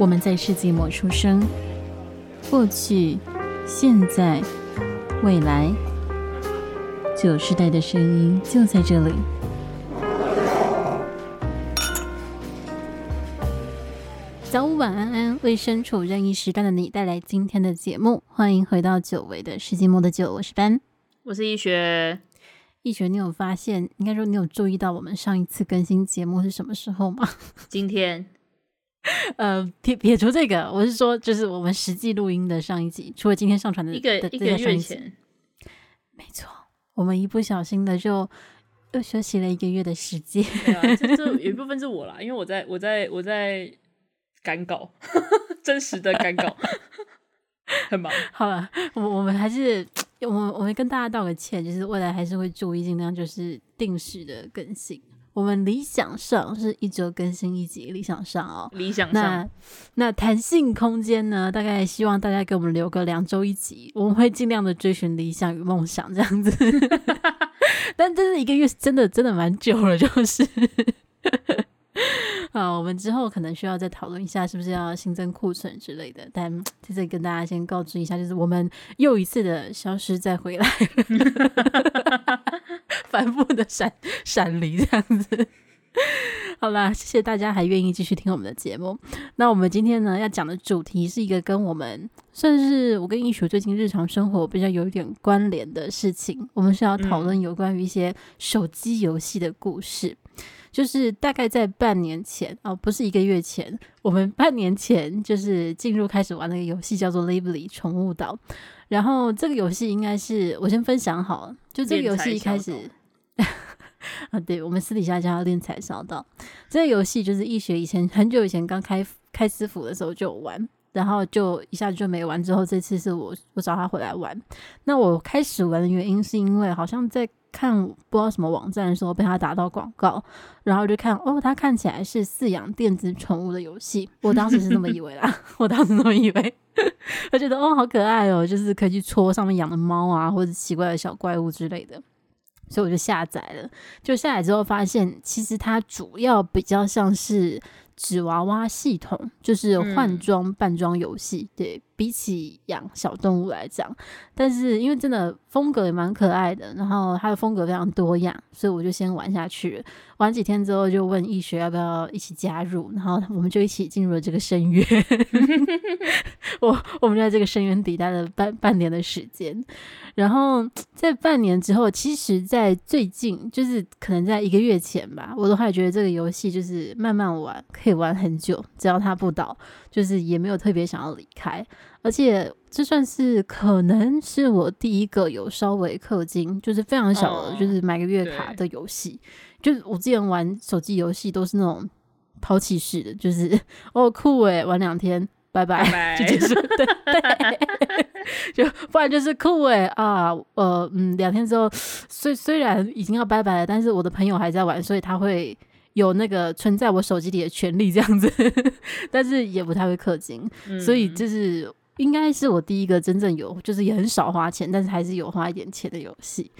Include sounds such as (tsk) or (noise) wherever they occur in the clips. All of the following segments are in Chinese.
我们在世纪末出生，过去、现在、未来，九世代的声音就在这里。早午晚安安，为身处任意时段的你带来今天的节目。欢迎回到久违的世纪末的酒，我是班，我是易学。易学，你有发现？应该说你有注意到我们上一次更新节目是什么时候吗？今天。呃，撇撇除这个，我是说，就是我们实际录音的上一集，除了今天上传的一个一个月前，没错，我们一不小心的就又休息了一个月的时间。对啊，这这有一部分是我啦，因为我在我在我在赶稿，(laughs) 真实的赶稿，(laughs) 很忙。好了，我我们还是我们我们跟大家道个歉，就是未来还是会注意尽量就是定时的更新。我们理想上是一周更新一集，理想上哦，理想上。那那弹性空间呢？大概希望大家给我们留个两周一集，我们会尽量的追寻理想与梦想这样子。(laughs) 但真是一个月，真的真的蛮久了，就是。(laughs) 啊，我们之后可能需要再讨论一下，是不是要新增库存之类的。但 (tsk) 在这里跟大家先告知一下，就是我们又一次的消失再回来。(laughs) 反复的闪闪离这样子，(laughs) 好啦，谢谢大家还愿意继续听我们的节目。那我们今天呢要讲的主题是一个跟我们算是我跟艺术最近日常生活比较有一点关联的事情。我们是要讨论有关于一些手机游戏的故事，嗯、就是大概在半年前哦，不是一个月前，我们半年前就是进入开始玩那个游戏，叫做《Lively 宠物岛》。然后这个游戏应该是我先分享好了，就这个游戏一开始。(laughs) 啊，对，我们私底下叫他练财小道。这个游戏就是易学以前很久以前刚开开私服的时候就有玩，然后就一下子就没玩。之后这次是我我找他回来玩。那我开始玩的原因是因为好像在看不知道什么网站的时候被他打到广告，然后就看哦，他看起来是饲养电子宠物的游戏。我当时是这么以为啦，(laughs) 我当时这么以为，我觉得哦好可爱哦，就是可以去戳上面养的猫啊，或者奇怪的小怪物之类的。所以我就下载了，就下载之后发现，其实它主要比较像是纸娃娃系统，就是换装扮装游戏，嗯、对。比起养小动物来讲，但是因为真的风格也蛮可爱的，然后它的风格非常多样，所以我就先玩下去了。玩几天之后，就问易学要不要一起加入，然后我们就一起进入了这个深渊。(laughs) 我我们就在这个深渊底待了半半年的时间，然后在半年之后，其实，在最近就是可能在一个月前吧，我都还觉得这个游戏就是慢慢玩可以玩很久，只要它不倒，就是也没有特别想要离开。而且这算是可能是我第一个有稍微氪金，就是非常小的，就是买个月卡的游戏。就是我之前玩手机游戏都是那种抛弃式的，就是 (laughs) 哦酷诶，玩两天拜拜，就结束。(laughs) 对对，(laughs) 就不然就是酷诶啊，呃嗯，两天之后虽虽然已经要拜拜了，但是我的朋友还在玩，所以他会有那个存在我手机里的权利这样子，(laughs) 但是也不太会氪金，嗯、所以就是。应该是我第一个真正有，就是也很少花钱，但是还是有花一点钱的游戏。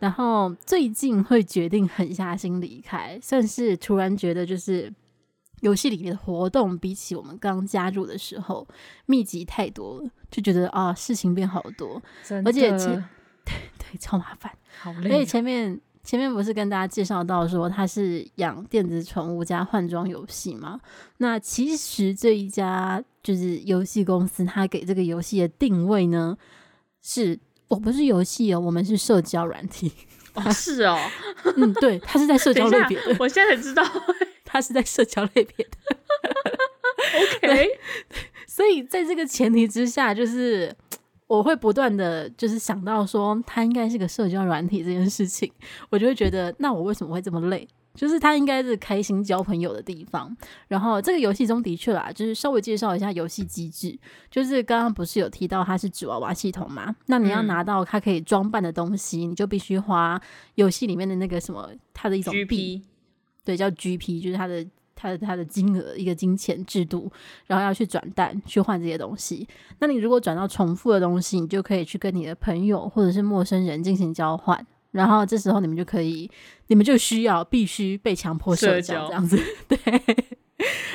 然后最近会决定狠下心离开，算是突然觉得就是游戏里面的活动比起我们刚加入的时候密集太多了，就觉得啊事情变好多，而且前 (laughs) 对对超麻烦，好累。而且前面。前面不是跟大家介绍到说他是养电子宠物加换装游戏吗？那其实这一家就是游戏公司，他给这个游戏的定位呢，是我不是游戏哦，我们是社交软体。哦，是哦，嗯，对，他 (laughs) 是在社交类别的。(laughs) 我现在才知道，他是在社交类别的。OK，所以在这个前提之下，就是。我会不断的就是想到说，它应该是个社交软体这件事情，我就会觉得，那我为什么会这么累？就是它应该是开心交朋友的地方。然后这个游戏中的确啦，就是稍微介绍一下游戏机制，就是刚刚不是有提到它是纸娃娃系统嘛？那你要拿到它可以装扮的东西，嗯、你就必须花游戏里面的那个什么，它的一种币，GP 对，叫 GP，就是它的。它的它的金额一个金钱制度，然后要去转蛋去换这些东西。那你如果转到重复的东西，你就可以去跟你的朋友或者是陌生人进行交换。然后这时候你们就可以，你们就需要必须被强迫社交这样子。(laughs) 对。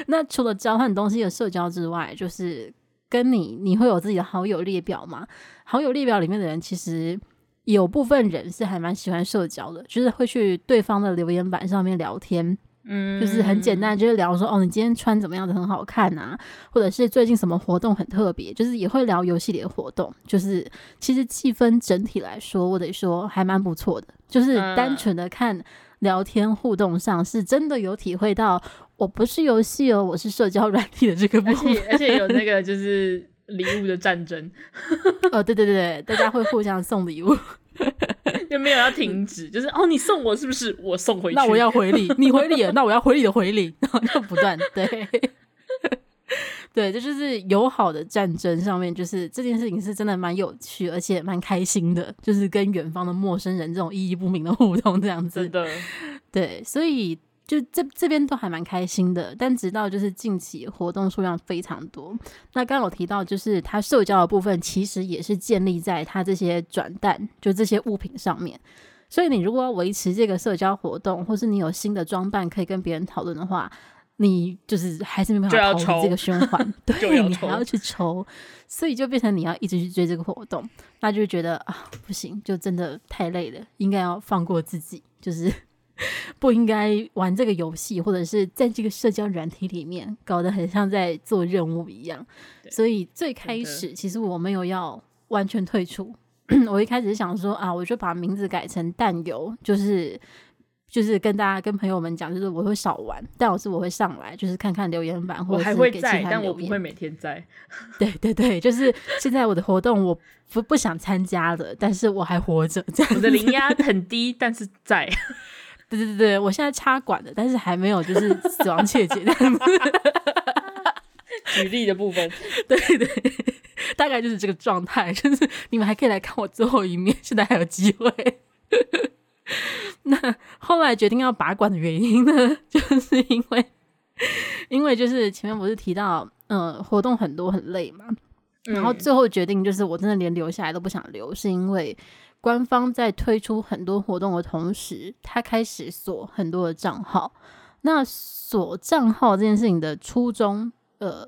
那除了交换东西的社交之外，就是跟你你会有自己的好友列表嘛？好友列表里面的人，其实有部分人是还蛮喜欢社交的，就是会去对方的留言板上面聊天。嗯，就是很简单，就是聊说哦，你今天穿怎么样子很好看啊，或者是最近什么活动很特别，就是也会聊游戏里的活动。就是其实气氛整体来说，我得说还蛮不错的。就是单纯的看聊天互动上，是真的有体会到，我不是游戏哦，我是社交软体的这个部分，而且而且有那 (laughs) 个就是礼物的战争。(laughs) 哦，对对对对，大家会互相送礼物。(laughs) 就没有要停止，(laughs) 就是哦，你送我是不是？我送回去，那我要回礼，(laughs) 你回礼了，那我要回礼的回礼，然后就不断对，对，这就是友好的战争上面，就是这件事情是真的蛮有趣，而且蛮开心的，就是跟远方的陌生人这种意义不明的互动这样子，真的，对，所以。就这这边都还蛮开心的，但直到就是近期活动数量非常多。那刚刚有提到，就是他社交的部分其实也是建立在他这些转蛋，就这些物品上面。所以你如果要维持这个社交活动，或是你有新的装扮可以跟别人讨论的话，你就是还是没办法逃离这个循环。(laughs) 对，你还要去抽，所以就变成你要一直去追这个活动，那就觉得啊不行，就真的太累了，应该要放过自己，就是。(laughs) 不应该玩这个游戏，或者是在这个社交软体里面搞得很像在做任务一样。所以最开始其实我没有要完全退出，(clears throat) 我一开始是想说啊，我就把名字改成淡游，就是就是跟大家跟朋友们讲，就是我会少玩，但我是我会上来，就是看看留言板，或者是给其他留言，但我不会每天在。(laughs) 对对对，就是现在我的活动我不不想参加了，但是我还活着，这样我的零压很低，但是在。对对对，我现在插管了，但是还没有就是死亡切结这样子。举例的部分，(laughs) 对对，大概就是这个状态，就是你们还可以来看我最后一面，现在还有机会。那后来决定要拔管的原因呢，就是因为因为就是前面不是提到，嗯、呃，活动很多很累嘛，然后最后决定就是我真的连留下来都不想留，是因为。官方在推出很多活动的同时，他开始锁很多的账号。那锁账号这件事情的初衷，呃，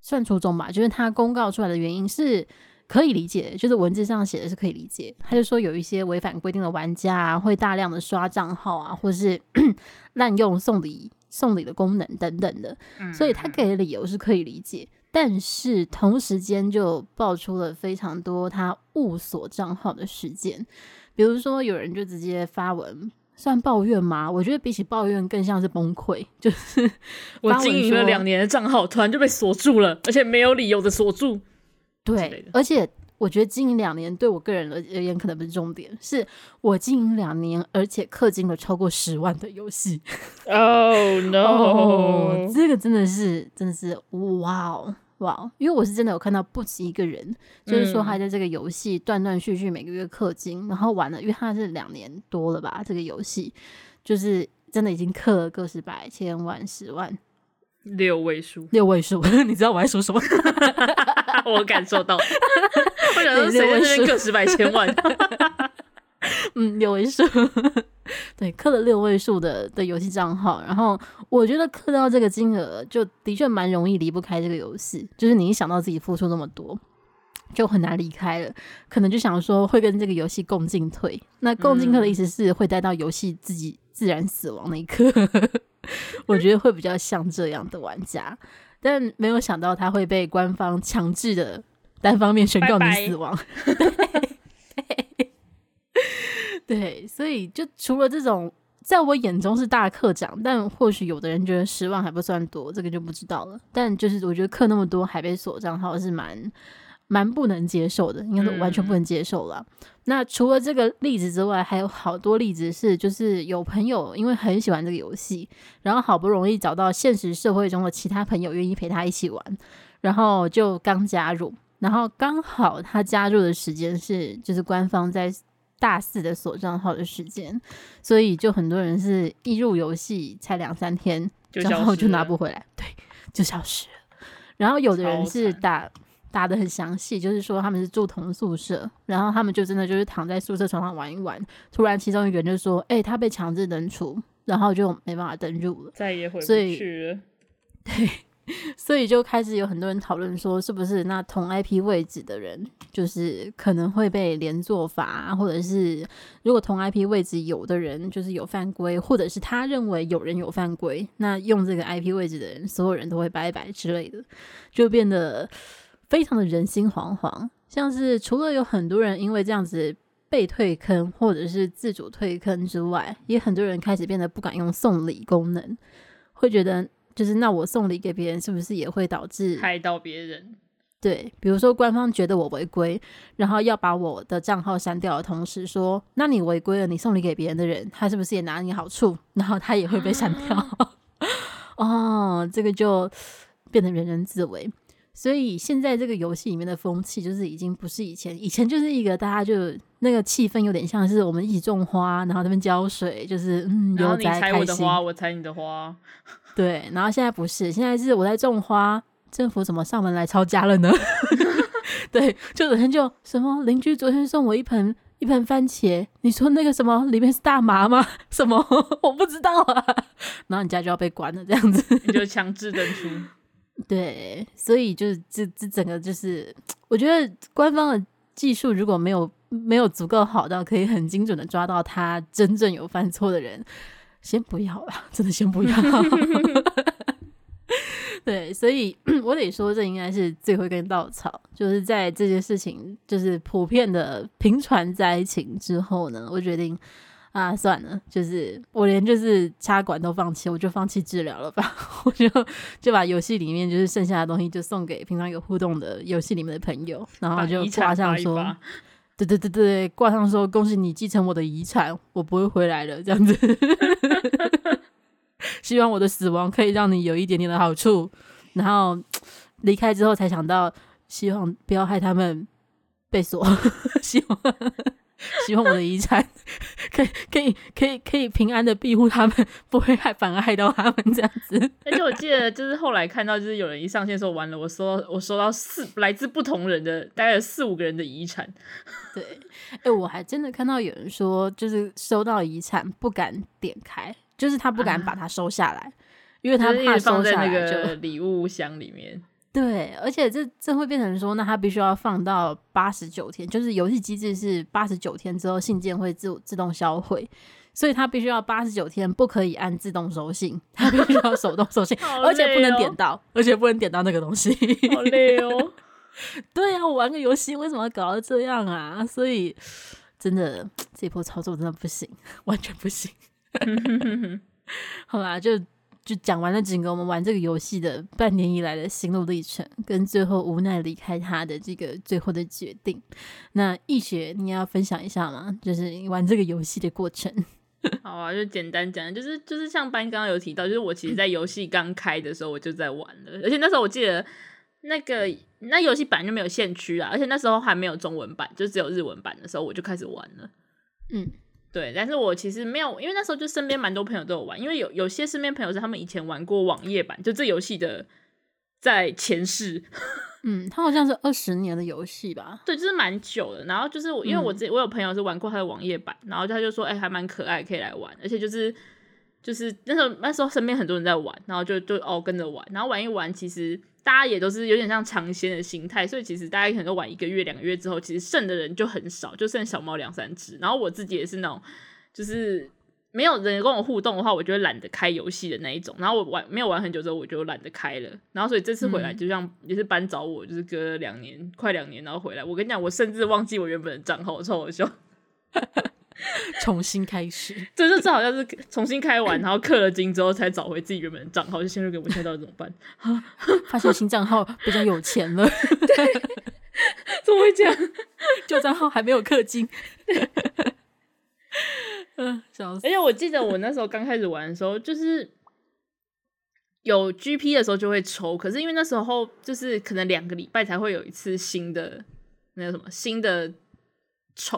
算初衷吧，就是他公告出来的原因是可以理解，就是文字上写的是可以理解。他就说有一些违反规定的玩家啊，会大量的刷账号啊，或是 (coughs) 滥用送礼送礼的功能等等的，所以他给的理由是可以理解。但是同时间就爆出了非常多他误锁账号的事件，比如说有人就直接发文算抱怨吗？我觉得比起抱怨更像是崩溃，就是 (laughs) 我经营了两年的账号突然就被锁住了，而且没有理由的锁住。对，而且我觉得经营两年对我个人而言可能不是重点，是我经营两年而且氪金了超过十万的游戏。Oh no！哦，(laughs) 这个真的是真的是哇哦！哇哦，因为我是真的有看到不止一个人，就是说他在这个游戏断断续续每个月氪金，然后玩了，因为他是两年多了吧，这个游戏就是真的已经氪了个十百千万十万六位数，六位数，(laughs) 你知道我在说什么？(laughs) 我感受到，我想说谁在这边氪十百千万？(laughs) 嗯，六位数。对，氪了六位数的的游戏账号，然后我觉得氪到这个金额，就的确蛮容易离不开这个游戏。就是你一想到自己付出那么多，就很难离开了。可能就想说会跟这个游戏共进退。那共进退的意思是会待到游戏自己自然死亡那一刻。(laughs) 我觉得会比较像这样的玩家，但没有想到他会被官方强制的单方面宣告你死亡。(laughs) 拜拜对，所以就除了这种，在我眼中是大课长，但或许有的人觉得十万还不算多，这个就不知道了。但就是我觉得课那么多还被锁账号是蛮蛮不能接受的，应该是完全不能接受了。嗯。那除了这个例子之外，还有好多例子是，就是有朋友因为很喜欢这个游戏，然后好不容易找到现实社会中的其他朋友愿意陪他一起玩，然后就刚加入，然后刚好他加入的时间是就是官方在。大四的锁账号的时间，所以就很多人是一入游戏才两三天，然后就拿不回来，对，就消失了。然后有的人是打打的很详细，就是说他们是住同宿舍，然后他们就真的就是躺在宿舍床上玩一玩，突然其中一个人就说：“哎、欸，他被强制登出，然后就没办法登入了，再也回不去了。”对，所以就开始有很多人讨论说，是不是那同 IP 位置的人，就是可能会被连坐罚，或者是如果同 IP 位置有的人就是有犯规，或者是他认为有人有犯规，那用这个 IP 位置的人，所有人都会拜拜之类的，就变得非常的人心惶惶。像是除了有很多人因为这样子被退坑，或者是自主退坑之外，也很多人开始变得不敢用送礼功能，会觉得。就是那我送礼给别人，是不是也会导致害到别人？对，比如说官方觉得我违规，然后要把我的账号删掉的同时说，那你违规了，你送礼给别人的人，他是不是也拿你好处？(laughs) 然后他也会被删掉。(laughs) 哦，这个就变得人人自危。所以现在这个游戏里面的风气，就是已经不是以前，以前就是一个大家就那个气氛有点像是我们一起种花，然后他们浇水，就是嗯，然后你采我的花，我采你的花。对，然后现在不是，现在是我在种花，政府怎么上门来抄家了呢？(laughs) 对，就昨天就什么邻居昨天送我一盆一盆番茄，你说那个什么里面是大麻吗？(laughs) 什么 (laughs) 我不知道啊，然后你家就要被关了，这样子你就强制登出。对，所以就是这这整个就是，我觉得官方的技术如果没有没有足够好到可以很精准的抓到他真正有犯错的人。先不要了，真的先不要。(laughs) 对，所以 (clears throat) 我得说，这应该是最后一根稻草。就是在这件事情就是普遍的频传灾情之后呢，我决定啊，算了，就是我连就是插管都放弃，我就放弃治疗了吧。(laughs) 我就就把游戏里面就是剩下的东西就送给平常有互动的游戏里面的朋友，然后就挂上说。对对对对，挂上说恭喜你继承我的遗产，我不会回来了，这样子。(laughs) 希望我的死亡可以让你有一点点的好处，然后离开之后才想到，希望不要害他们被锁，(laughs) 希望。希望我的遗产 (laughs) 可以可以可以可以平安的庇护他们，不会害反而害到他们这样子。而且我记得就是后来看到，就是有人一上线说完了，我收到我收到四来自不同人的大概有四五个人的遗产。对，哎、欸，我还真的看到有人说，就是收到遗产不敢点开，就是他不敢把它收下来，啊、因为他怕收在那个礼物箱里面。对，而且这这会变成说，那他必须要放到八十九天，就是游戏机制是八十九天之后信件会自自动销毁，所以他必须要八十九天不可以按自动收信，他必须要手动收信，哦、而且不能点到，而且不能点到那个东西。好累哦。(laughs) 对啊，我玩个游戏为什么要搞到这样啊？所以真的这波操作真的不行，(laughs) 完全不行。(laughs) 好啦，就。就讲完了整个我们玩这个游戏的半年以来的心路历程，跟最后无奈离开他的这个最后的决定。那易学，你要分享一下吗？(laughs) 就是玩这个游戏的过程。(laughs) 好啊，就简单讲，就是就是像班刚刚有提到，就是我其实在游戏刚开的时候我就在玩了，而且那时候我记得那个那游戏本来就没有限区啊，而且那时候还没有中文版，就只有日文版的时候我就开始玩了。嗯。对，但是我其实没有，因为那时候就身边蛮多朋友都有玩，因为有有些身边朋友是他们以前玩过网页版，就这游戏的在前世，(laughs) 嗯，它好像是二十年的游戏吧？对，就是蛮久的。然后就是我，因为我自己我有朋友是玩过他的网页版，然后他就说，哎、欸，还蛮可爱，可以来玩，而且就是就是那时候那时候身边很多人在玩，然后就就哦跟着玩，然后玩一玩，其实。大家也都是有点像尝鲜的心态，所以其实大家可能都玩一个月、两个月之后，其实剩的人就很少，就剩小猫两三只。然后我自己也是那种，就是没有人跟我互动的话，我就会懒得开游戏的那一种。然后我玩没有玩很久之后，我就懒得开了。然后所以这次回来，就像也是班找我，就是隔了两年，快两年，然后回来。我跟你讲，我甚至忘记我原本的账号，超好笑。(laughs) 重新开始，对就这好像是重新开完，然后氪了金之后才找回自己原本的账号，就陷入给我现在到底怎么办？(laughs) 发现新账号比较有钱了，对，(laughs) 怎么会这样？旧账号还没有氪金，嗯，笑死。而且我记得我那时候刚开始玩的时候，就是有 GP 的时候就会抽，可是因为那时候就是可能两个礼拜才会有一次新的那个什么新的。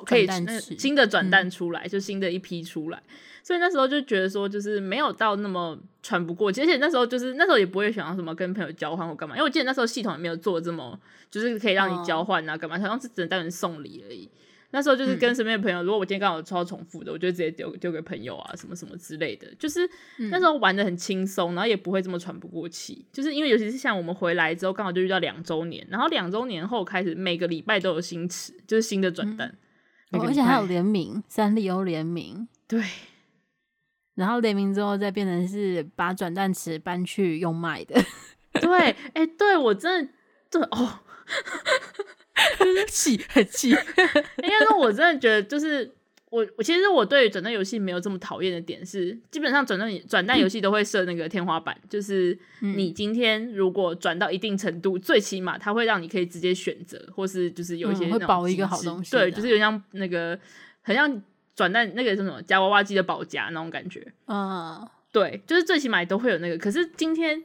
可以那新的转蛋出来，嗯、就新的一批出来，所以那时候就觉得说，就是没有到那么喘不过气，而且那时候就是那时候也不会想要什么跟朋友交换或干嘛，因为我记得那时候系统也没有做这么，就是可以让你交换啊干嘛，好像是只能单纯送礼而已。那时候就是跟身边的朋友，嗯、如果我今天刚好抽到重复的，我就直接丢丢给朋友啊，什么什么之类的。就是那时候玩的很轻松，然后也不会这么喘不过气。就是因为尤其是像我们回来之后，刚好就遇到两周年，然后两周年后开始每个礼拜都有新词，就是新的转蛋、嗯哦，而且还有联名，三丽鸥联名，对。然后联名之后再变成是把转蛋池搬去用卖的，(laughs) 对，哎、欸，对我真的，对哦。气 (laughs) 很气，(laughs) 应该说，我真的觉得就是我，我其实我对转蛋游戏没有这么讨厌的点是，基本上转蛋转蛋游戏都会设那个天花板，嗯、就是你今天如果转到一定程度，最起码它会让你可以直接选择，或是就是有一些会保一个好东西，对，就是有像那个很像转蛋那个什么夹娃娃机的保夹那种感觉，嗯，对，就是最起码都会有那个，可是今天。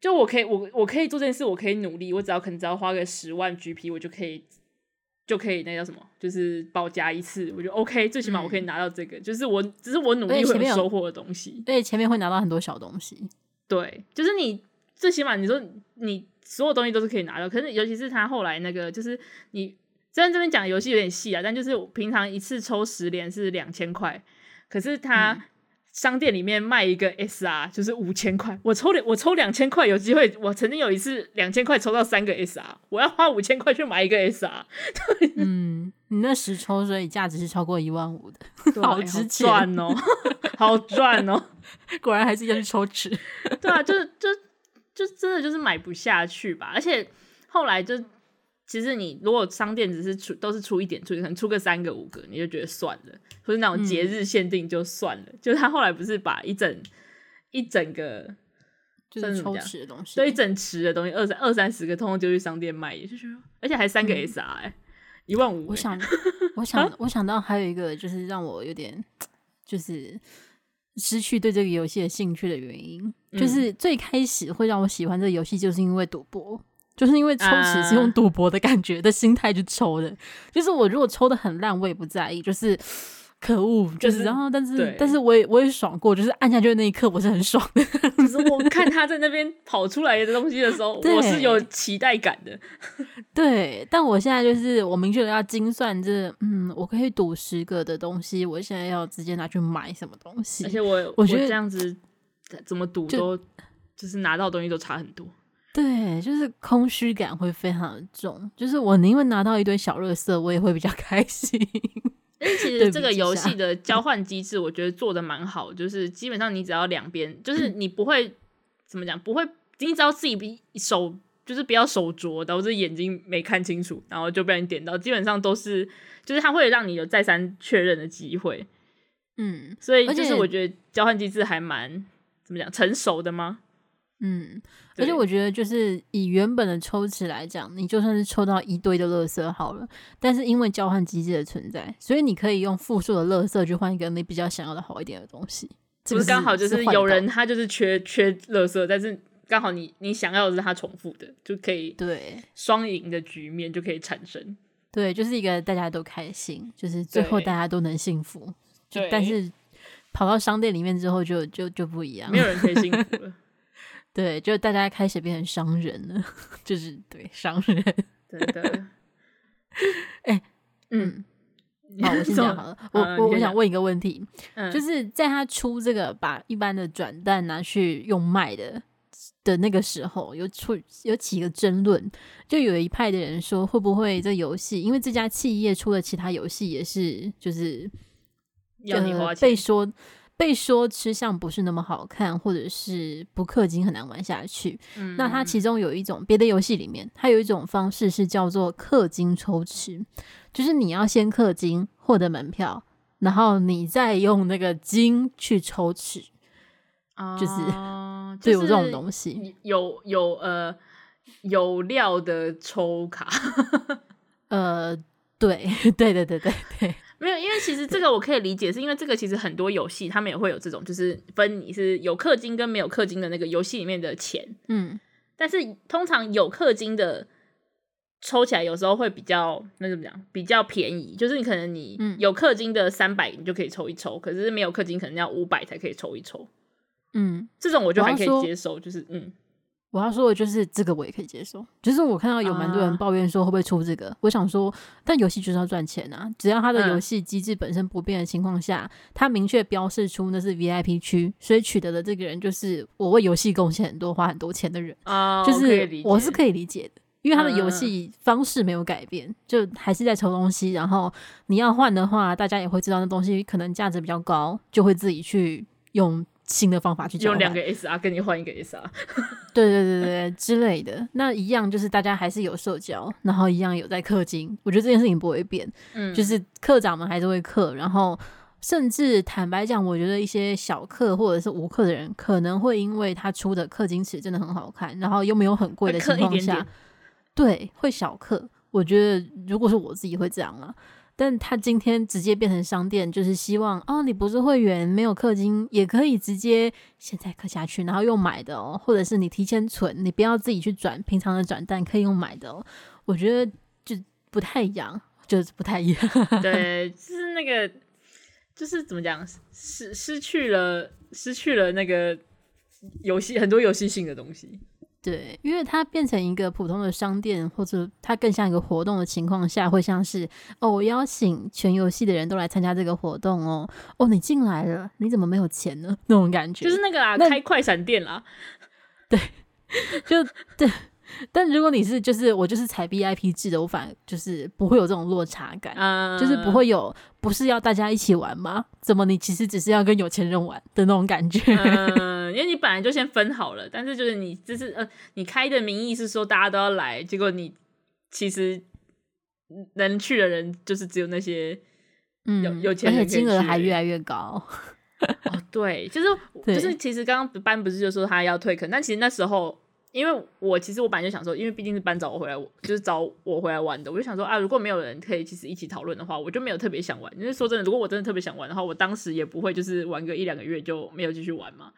就我可以，我我可以做这件事，我可以努力，我只要可能只要花个十万 GP，我就可以就可以那叫什么，就是保加一次，我觉得 OK，最起码我可以拿到这个，嗯、就是我只是我努力会有收获的东西。对，前面会拿到很多小东西。对，就是你最起码你说你所有东西都是可以拿到，可是尤其是他后来那个，就是你虽然这边讲游戏有点细啊，但就是平常一次抽十连是两千块，可是他。嗯商店里面卖一个 SR 就是五千块，我抽两我抽两千块有机会，我曾经有一次两千块抽到三个 SR，我要花五千块去买一个 SR。对，(laughs) 嗯，你那十抽所以价值是超过一万五的，好值钱哦，好赚哦，(laughs) 果然还是要去抽纸。对啊，就是就就真的就是买不下去吧，而且后来就。其实你如果商店只是出都是出一点出，可能出个三个五个，你就觉得算了，或者那种节日限定就算了。嗯、就他后来不是把一整一整个就是抽池的东西，对，一整池的东西二三二三十个，通通就去商店卖，也就觉得，而且还三个 SR，哎、欸，一、嗯、万五、欸。我想，(laughs) 我想，我想到还有一个就是让我有点就是失去对这个游戏的兴趣的原因，嗯、就是最开始会让我喜欢这个游戏，就是因为赌博。就是因为抽纸是用赌博的感觉的心态去抽的，uh, 就是我如果抽的很烂，我也不在意。就是可恶，就是然后，但是但是我也我也爽过，就是按下去的那一刻，我是很爽的。就是我看他在那边跑出来的东西的时候，(laughs) 我是有期待感的。(laughs) 对，但我现在就是我明确的要精算，这嗯，我可以赌十个的东西，我现在要直接拿去买什么东西。而且我我觉得这样子怎么赌都就，就是拿到东西都差很多。对，就是空虚感会非常的重，就是我宁愿拿到一堆小乐色，我也会比较 (laughs) 开心。因为其实这个游戏的交换机制，我觉得做的蛮好，就是基本上你只要两边，就是你不会怎么讲，不会，你只要自己手就是不要手拙，导致眼睛没看清楚，然后就被人点到，基本上都是，就是它会让你有再三确认的机会。嗯，所以就是我觉得交换机制还蛮怎么讲，成熟的吗？嗯，而且我觉得就是以原本的抽池来讲，你就算是抽到一堆的垃圾好了，但是因为交换机制的存在，所以你可以用复数的垃圾去换一个你比较想要的好一点的东西。是不是刚好就是有人他就是缺缺垃圾，但是刚好你你想要的是他重复的，就可以对双赢的局面就可以产生。对，就是一个大家都开心，就是最后大家都能幸福。对，但是跑到商店里面之后就，就就就不一样，没有人可以幸福了。(laughs) 对，就大家开始变成商人了，(laughs) 就是对商人，对的。(laughs) 哎、欸，嗯，好，我先 (laughs) 讲好了。我我我想问一个问题，嗯、就是在他出这个把一般的转蛋拿去用卖的的那个时候，有出有几个争论，就有一派的人说，会不会这游戏，因为这家企业出了其他游戏，也是就是要你花钱被说。被说吃相不是那么好看，或者是不氪金很难玩下去。嗯、那它其中有一种别的游戏里面，它有一种方式是叫做氪金抽吃，就是你要先氪金获得门票，然后你再用那个金去抽吃，啊、就是 (laughs) 就有这种东西，有有呃有料的抽卡，(laughs) 呃，对对对对对对。没有，因为其实这个我可以理解，是因为这个其实很多游戏他们也会有这种，就是分你是有氪金跟没有氪金的那个游戏里面的钱，嗯，但是通常有氪金的抽起来有时候会比较那怎么讲，比较便宜，就是你可能你有氪金的三百你就可以抽一抽，嗯、可是没有氪金可能要五百才可以抽一抽，嗯，这种我就还可以接受，就是嗯，我要说的就是这个，我也可以接受。就是我看到有蛮多人抱怨说会不会出这个，uh, 我想说，但游戏就是要赚钱啊！只要它的游戏机制本身不变的情况下，它、嗯、明确标示出那是 VIP 区，所以取得的这个人就是我为游戏贡献很多、花很多钱的人啊。Uh, 就是我是可以理解的，因为他的游戏方式没有改变，uh, 就还是在抽东西。然后你要换的话，大家也会知道那东西可能价值比较高，就会自己去用。新的方法去用两个 SR 跟你换一个 SR，对对对对之类的，那一样就是大家还是有社交，然后一样有在氪金。我觉得这件事情不会变，嗯，就是课长们还是会氪，然后甚至坦白讲，我觉得一些小氪或者是无氪的人，可能会因为他出的氪金池真的很好看，然后又没有很贵的情况下，对，会小氪。我觉得如果是我自己会这样啊。但他今天直接变成商店，就是希望哦，你不是会员，没有氪金，也可以直接现在氪下去，然后用买的哦，或者是你提前存，你不要自己去转，平常的转蛋可以用买的哦。我觉得就不太一样，就是不太一样。对，(laughs) 就是那个，就是怎么讲，失失去了，失去了那个游戏很多游戏性的东西。对，因为它变成一个普通的商店，或者它更像一个活动的情况下，会像是哦，我邀请全游戏的人都来参加这个活动哦，哦，你进来了，你怎么没有钱呢？(laughs) 那种感觉就是那个啦，开快闪店啦，(laughs) 对，就 (laughs) 对。(laughs) 但如果你是就是我就是采 B I P 制的，我反而就是不会有这种落差感，嗯、就是不会有不是要大家一起玩吗？怎么你其实只是要跟有钱人玩的那种感觉？嗯，(laughs) 因为你本来就先分好了，但是就是你就是呃，你开的名义是说大家都要来，结果你其实能去的人就是只有那些嗯有有钱人，而且金额还越来越高。哦，对，就是就是其实刚刚班不是就说他要退坑，但其实那时候。因为我其实我本来就想说，因为毕竟是班找我回来，就是找我回来玩的，我就想说啊，如果没有人可以其实一起讨论的话，我就没有特别想玩。因为说真的，如果我真的特别想玩的话，我当时也不会就是玩个一两个月就没有继续玩嘛。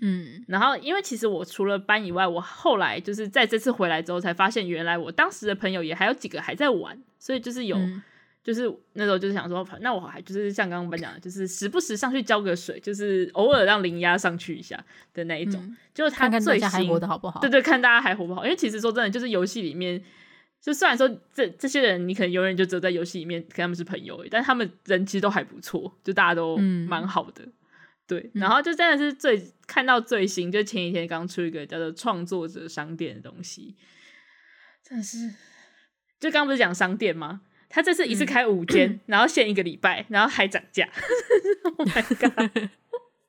嗯，然后因为其实我除了班以外，我后来就是在这次回来之后才发现，原来我当时的朋友也还有几个还在玩，所以就是有。嗯就是那时候就是想说，那我还就是像刚刚班讲的，就是时不时上去浇个水，就是偶尔让灵压上去一下的那一种。嗯、就是他最新看看还活得好不好？对对，看大家还活不好。因为其实说真的，就是游戏里面，就虽然说这这些人你可能永远就只有在游戏里面跟他们是朋友，但他们人其实都还不错，就大家都蛮好的。嗯、对，然后就真的是最看到最新，就前几天刚出一个叫做创作者商店的东西，真的是，就刚刚不是讲商店吗？他这次一次开五间，嗯、然后限一个礼拜，然后还涨价。Oh my god！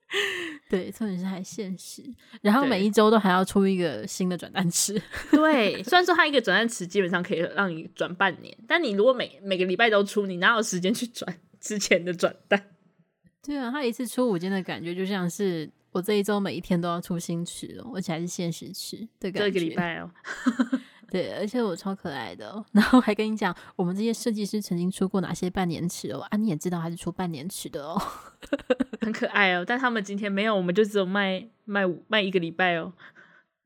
(laughs) 对，重点是还限时，然后每一周都还要出一个新的转蛋池。(laughs) 对，虽然说他一个转蛋池基本上可以让你转半年，但你如果每每个礼拜都出，你哪有时间去转之前的转蛋？(laughs) 对啊，他一次出五间的感觉，就像是我这一周每一天都要出新池哦，而且还是限时池的感觉。这个礼拜哦。对，而且我超可爱的哦，(laughs) 然后还跟你讲，我们这些设计师曾经出过哪些半年尺哦，啊，你也知道他是出半年尺的哦，(laughs) 很可爱哦。但他们今天没有，我们就只有卖卖卖一个礼拜哦。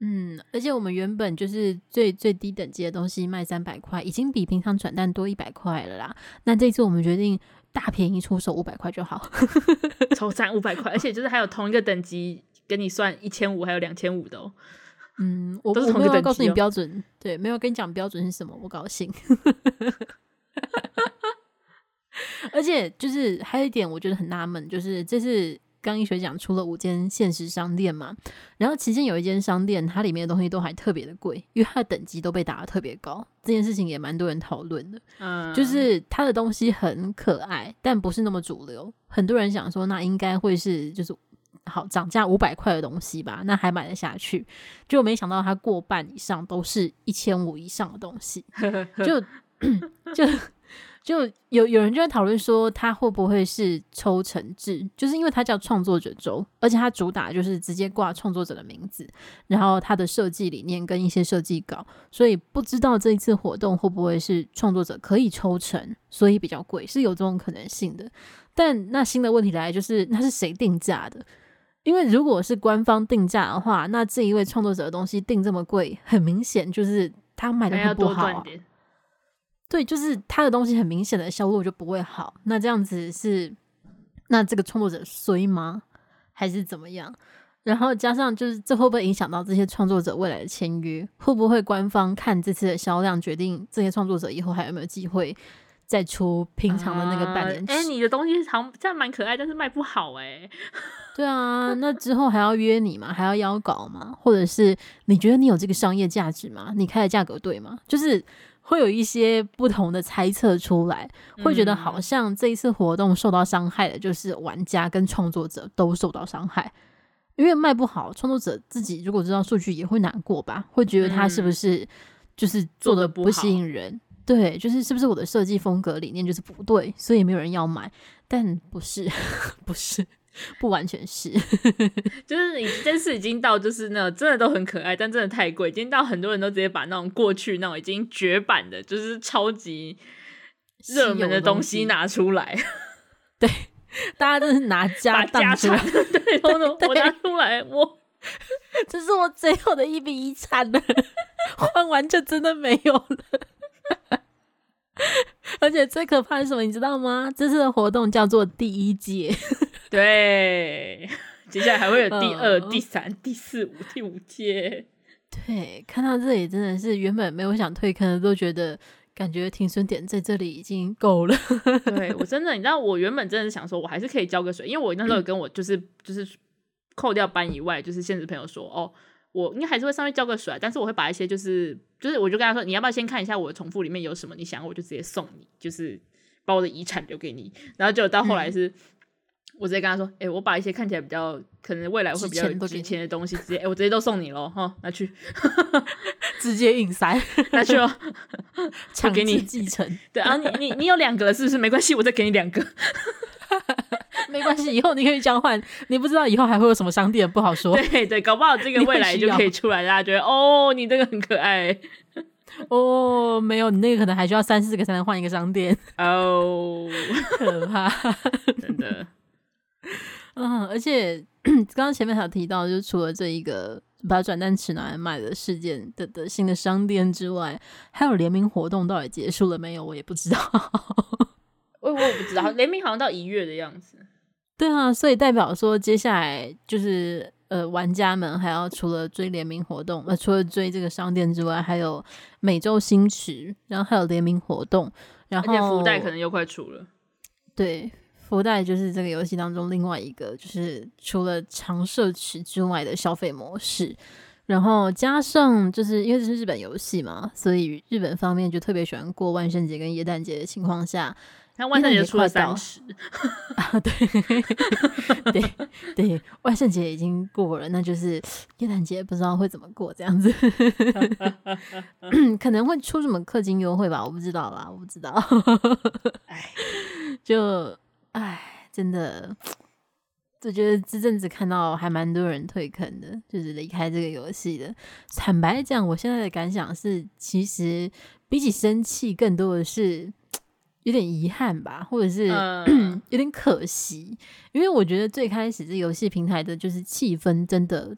嗯，而且我们原本就是最最低等级的东西卖三百块，已经比平常转蛋多一百块了啦。那这次我们决定大便宜出手五百块就好，抽三五百块，(laughs) 而且就是还有同一个等级跟你算一千五，还有两千五的哦。嗯，我我没有告诉你标准，对，没有跟你讲标准是什么，我高兴。(laughs) 而且就是还有一点，我觉得很纳闷，就是这次刚一学讲出了五间限时商店嘛，然后其中有一间商店，它里面的东西都还特别的贵，因为它的等级都被打的特别高。这件事情也蛮多人讨论的，嗯，就是它的东西很可爱，但不是那么主流。很多人想说，那应该会是就是。好，涨价五百块的东西吧，那还买得下去？就没想到它过半以上都是一千五以上的东西，(laughs) 就 (clears throat) 就就有有人就在讨论说，它会不会是抽成制？就是因为它叫创作者周，而且它主打就是直接挂创作者的名字，然后它的设计理念跟一些设计稿，所以不知道这一次活动会不会是创作者可以抽成，所以比较贵，是有这种可能性的。但那新的问题来就是，那是谁定价的？因为如果是官方定价的话，那这一位创作者的东西定这么贵，很明显就是他卖的会不好啊。对，就是他的东西很明显的销路就不会好。那这样子是，那这个创作者衰吗？还是怎么样？然后加上就是这会不会影响到这些创作者未来的签约？会不会官方看这次的销量决定这些创作者以后还有没有机会再出平常的那个半年？哎、你的东西好像这样蛮可爱，但是卖不好哎、欸。对啊，那之后还要约你吗？还要邀稿吗？或者是你觉得你有这个商业价值吗？你开的价格对吗？就是会有一些不同的猜测出来，会觉得好像这一次活动受到伤害的，就是玩家跟创作者都受到伤害。因为卖不好，创作者自己如果知道数据也会难过吧，会觉得他是不是就是做的不吸引人？对，就是是不是我的设计风格理念就是不对，所以没有人要买？但不是，(laughs) 不是，不完全是，(laughs) 就是你这次已经到就是那种真的都很可爱，但真的太贵，已经到很多人都直接把那种过去那种已经绝版的，就是超级热门的东西拿出来，对。大家都是拿 (laughs) 家当出来，对，我我拿出来，我这是我最后的一笔遗产了，换完就真的没有了。(laughs) 而且最可怕的是什么，你知道吗？这次的活动叫做第一届，(laughs) 对，接下来还会有第二、第三、第四、五、第五届。对，看到这里真的是原本没有想退坑的，都觉得。感觉停损点在这里已经够了。对，(laughs) 我真的，你知道，我原本真的是想说，我还是可以浇个水，因为我那时候有跟我就是就是扣掉班以外，就是现实朋友说，哦，我应该还是会上去浇个水，但是我会把一些就是就是，我就跟他说，你要不要先看一下我的重复里面有什么？你想，我就直接送你，就是把我的遗产留给你。然后就到后来是。嗯我直接跟他说：“哎、欸，我把一些看起来比较可能未来会比较值钱的东西，直接哎、欸，我直接都送你喽，哈，拿去，(laughs) 直接硬塞，拿去哦，抢给你继承。对啊，你你你有两个了是不是？没关系，我再给你两个，(laughs) (laughs) 没关系，以后你可以交换。你不知道以后还会有什么商店，不好说。对对，搞不好这个未来就可以出来，大家觉得哦，你这个很可爱。哦，没有，你那个可能还需要三四个才能换一个商店哦，可怕，真的。”嗯，而且 (clears throat) 刚刚前面还有提到，就是除了这一个把转蛋池拿来卖的事件的的新的商店之外，还有联名活动到底结束了没有？我也不知道，(laughs) 我我也不知道，联名好像到一月的样子。对啊，所以代表说接下来就是呃，玩家们还要除了追联名活动，呃，除了追这个商店之外，还有每周新池，然后还有联名活动，然后而且福袋可能又快出了，对。福袋就是这个游戏当中另外一个，就是除了常设池之外的消费模式，然后加上就是因为这是日本游戏嘛，所以日本方面就特别喜欢过万圣节跟耶诞节的情况下，那万圣节出了三十啊，对 (laughs) 对对，万圣节已经过了，那就是耶诞节不知道会怎么过这样子，(laughs) 可能会出什么氪金优惠吧，我不知道啦，我不知道，哎，(laughs) 就。哎，真的，我觉得这阵子看到还蛮多人退坑的，就是离开这个游戏的。坦白讲，我现在的感想是，其实比起生气，更多的是有点遗憾吧，或者是、uh. (clears throat) 有点可惜，因为我觉得最开始这游戏平台的就是气氛，真的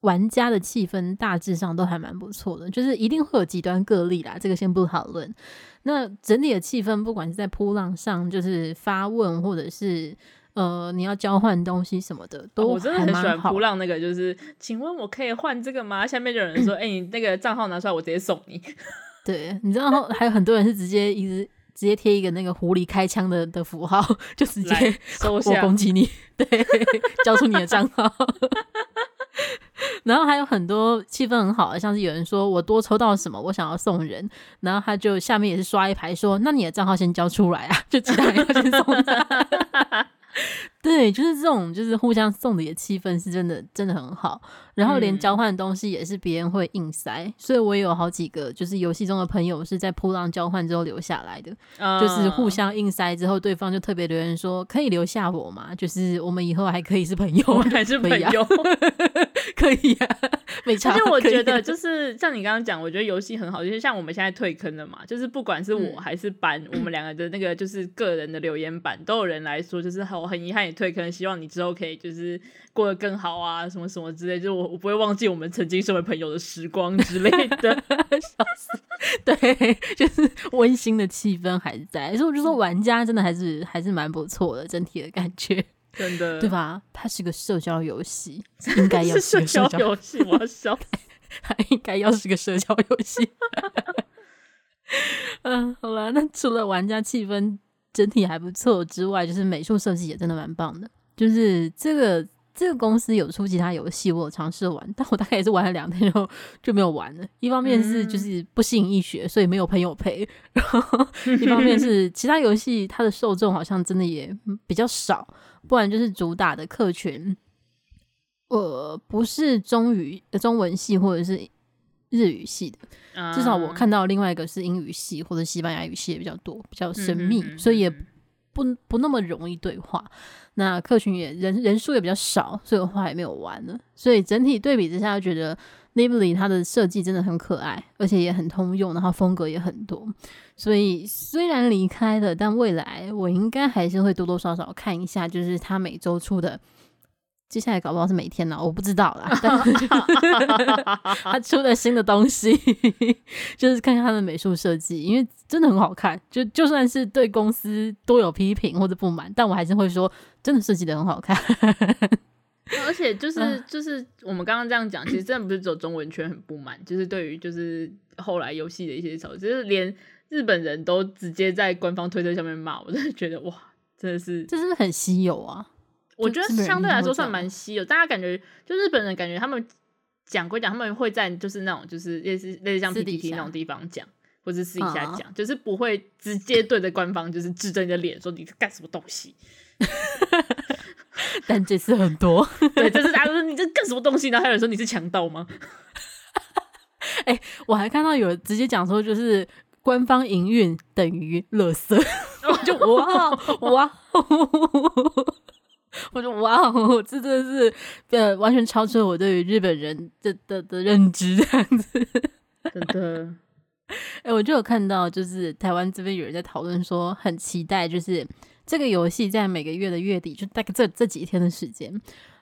玩家的气氛大致上都还蛮不错的，就是一定会有极端个例啦，这个先不讨论。那整体的气氛，不管是在扑浪上，就是发问，或者是呃，你要交换东西什么的，都、哦、我真的很喜欢扑浪那个，就是请问我可以换这个吗？下面就有人说，(clears throat) 哎、欸，你那个账号拿出来，我直接送你。对，你知道还有很多人是直接一直直接贴一个那个狐狸开枪的的符号，(laughs) 就直接收下我攻击你，(laughs) 对，交出你的账号。(laughs) 然后还有很多气氛很好的，像是有人说我多抽到什么，我想要送人，然后他就下面也是刷一排说，那你的账号先交出来啊，就其他人要先送他。(laughs) 对，就是这种，就是互相送礼的气氛是真的，真的很好。然后连交换东西也是别人会硬塞，嗯、所以我也有好几个就是游戏中的朋友是在噗浪交换之后留下来的，嗯、就是互相硬塞之后，对方就特别留言说可以留下我吗？就是我们以后还可以是朋友，还是朋友，(laughs) 可以啊。没差。而且我觉得就是像你刚刚讲，我觉得游戏很好，就是像我们现在退坑了嘛，就是不管是我还是班，嗯、我们两个的那个就是个人的留言板，都有人来说，就是我很遗憾你退坑，希望你之后可以就是过得更好啊，什么什么之类，就是我。我不会忘记我们曾经身为朋友的时光之类的，(laughs) 笑死。对，就是温馨的气氛还在，所以我就说玩家真的还是还是蛮不错的，整体的感觉。真的，对吧？它是个社交游戏，应该要 (laughs) 是个社交游戏。我要笑，(laughs) 它应该要是个社交游戏。(laughs) 嗯，好了，那除了玩家气氛整体还不错之外，就是美术设计也真的蛮棒的。就是这个这个公司有出其他游戏，我有尝试玩，但我大概也是玩了两天后就没有玩了。一方面是就是不信易学，所以没有朋友陪；然后一方面是其他游戏它的受众好像真的也比较少，不然就是主打的客群，呃，不是中语中文系或者是日语系的。至少我看到另外一个是英语系或者西班牙语系也比较多，比较神秘，嗯、所以也不不那么容易对话。那客群也人人数也比较少，所以我话也没有玩了。所以整体对比之下，就觉得 Nibley 它的设计真的很可爱，而且也很通用，然后风格也很多。所以虽然离开了，但未来我应该还是会多多少少看一下，就是他每周出的。接下来搞不好是每天呢，我不知道啦。但是他 (laughs) 出了新的东西，就是看看他的美术设计，因为真的很好看。就就算是对公司多有批评或者不满，但我还是会说，真的设计的很好看。(laughs) 而且就是就是我们刚刚这样讲，其实真的不是只有中文圈很不满，就是对于就是后来游戏的一些炒作，就是连日本人都直接在官方推特上面骂，我真的觉得哇，真的是这是很稀有啊？我觉得相对来说算蛮稀有，大家感觉就日本人感觉他们讲归讲，他们会在就是那种就是类似类似像 PPT 那种地方讲，或者私底下讲，就是不会直接对着官方就是指着你的脸说你干什么东西。(laughs) (laughs) 但这次很多，(laughs) 对，就是大家说你这干什么东西，然后还有人说你是强盗吗？(laughs) 哎、欸，我还看到有直接讲说就是官方营运等于垃圾，我就哇哇。我说哇哦，这真的是呃完全超出了我对于日本人的的的认知，这样子，真的。哎、欸，我就有看到，就是台湾这边有人在讨论说，很期待，就是这个游戏在每个月的月底，就大概这这几天的时间，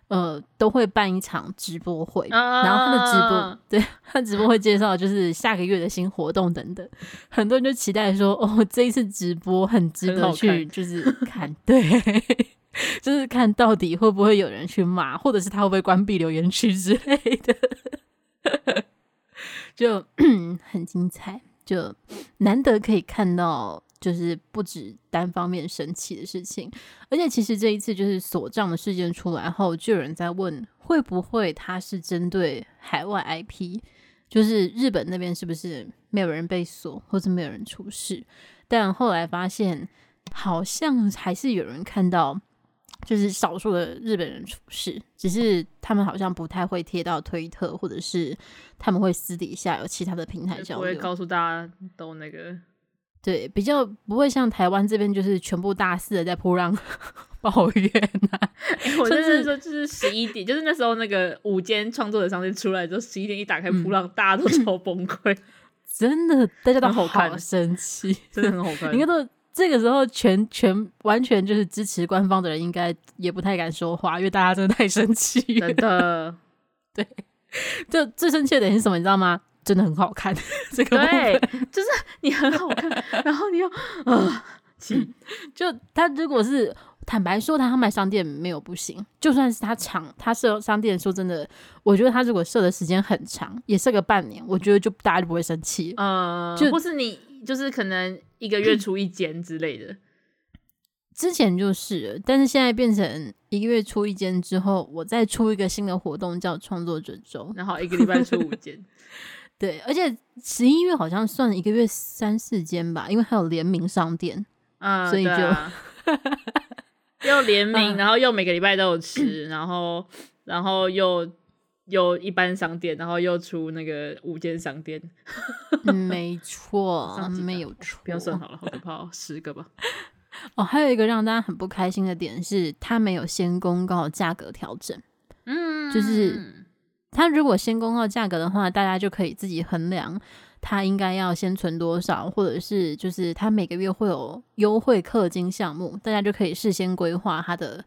呃，都会办一场直播会，啊、然后他的直播，对他直播会介绍就是下个月的新活动等等，很多人就期待说，哦，这一次直播很值得去，就是看，对。(laughs) 就是看到底会不会有人去骂，或者是他会不会关闭留言区之类的，(laughs) 就 (clears throat) 很精彩，就难得可以看到，就是不止单方面生气的事情，而且其实这一次就是锁账的事件出来后，就有人在问会不会他是针对海外 IP，就是日本那边是不是没有人被锁，或者没有人出事？但后来发现好像还是有人看到。就是少数的日本人出事，只是他们好像不太会贴到推特，或者是他们会私底下有其他的平台交流，不会告诉大家都那个，对，比较不会像台湾这边就是全部大肆的在铺浪 (laughs) 抱怨呐、啊欸。我就是说，就是十一点，就是那时候那个午间创作者商店出来之后，十一点一打开噗浪，嗯、大家都 (clears throat) 超崩溃，真的，大家都好生气，(laughs) 真的很好看，应该都。这个时候全全完全就是支持官方的人，应该也不太敢说话，因为大家真的太生气了。真的，对，就最生气的点是什么？你知道吗？真的很好看，(laughs) 这个对，就是你很好看，(laughs) 然后你又啊，就他如果是坦白说，他卖商店没有不行，就算是他长，他设商店，说真的，我觉得他如果设的时间很长，也设个半年，我觉得就大家就不会生气。嗯，就或是你就是可能。一个月出一间之类的，之前就是，但是现在变成一个月出一间之后，我再出一个新的活动叫创作者周，然后一个礼拜出五间，(laughs) 对，而且十一月好像算一个月三四间吧，因为还有联名商店，嗯，所以就、啊、(laughs) 又联名，然后又每个礼拜都有吃，然后然后又。又一般商店，然后又出那个五间商店，(laughs) 没错，没有错，不要算好了，好可怕哦，十个吧。(laughs) 哦，还有一个让大家很不开心的点是，他没有先公告价格调整。嗯，就是他如果先公告价格的话，大家就可以自己衡量他应该要先存多少，或者是就是他每个月会有优惠氪金项目，大家就可以事先规划他的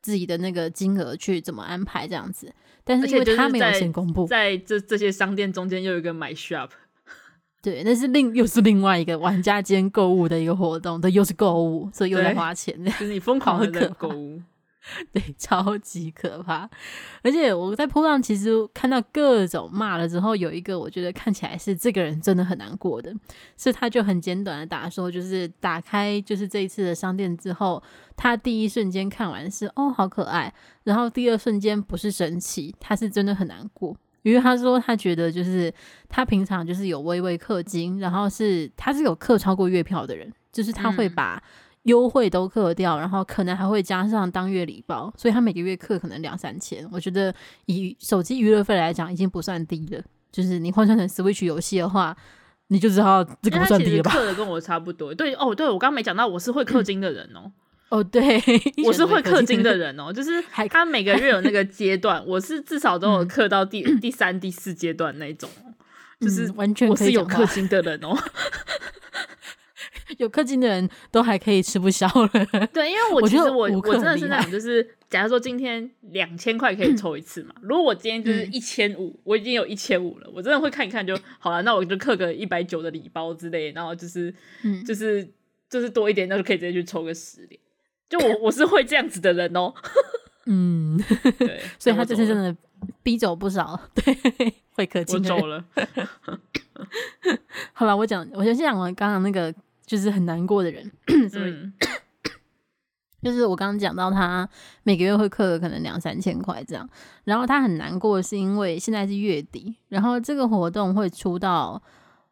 自己的那个金额去怎么安排这样子。但是因为他没有先公布，在这这些商店中间又有一个 My Shop，(laughs) 对，那是另又是另外一个玩家间购物的一个活动，对，又是购物，所以又在花钱，(laughs) 就是你疯狂的购物，(laughs) 对，超级可怕。而且我在铺上其实看到各种骂了之后，有一个我觉得看起来是这个人真的很难过的，是他就很简短的打说，就是打开就是这一次的商店之后，他第一瞬间看完是哦好可爱，然后第二瞬间不是神奇，他是真的很难过，因为他说他觉得就是他平常就是有微微氪金，然后是他是有氪超过月票的人，就是他会把。嗯优惠都克掉，然后可能还会加上当月礼包，所以他每个月克可能两三千。我觉得以手机娱乐费来讲，已经不算低了。就是你换算成 Switch 游戏的话，你就知道这个不算低了吧？氪的跟我差不多。对哦，对我刚刚没讲到，我是会氪金的人哦。(laughs) 哦，对，我是会氪金的人哦。就是 (laughs) 他每个月有那个阶段，我是至少都有氪到第第三、第四阶段那种。就是完全我是有氪金的人哦。(laughs) 有氪金的人都还可以吃不消了。(laughs) 对，因为我其实我我，我真的是那种，就是假如说今天两千块可以抽一次嘛，如果我今天就是一千五，我已经有一千五了，我真的会看一看就好了。那我就氪个一百九的礼包之类，然后就是、嗯、就是就是多一点，那就可以直接去抽个十点。就我我是会这样子的人哦。嗯，对，(laughs) 所以他这次真的逼走不少，(laughs) 对，会氪金。我走了。好了，我讲，我先讲完刚刚那个。就是很难过的人，(coughs) 所以、嗯、(coughs) 就是我刚刚讲到他每个月会刻可能两三千块这样，然后他很难过是因为现在是月底，然后这个活动会出到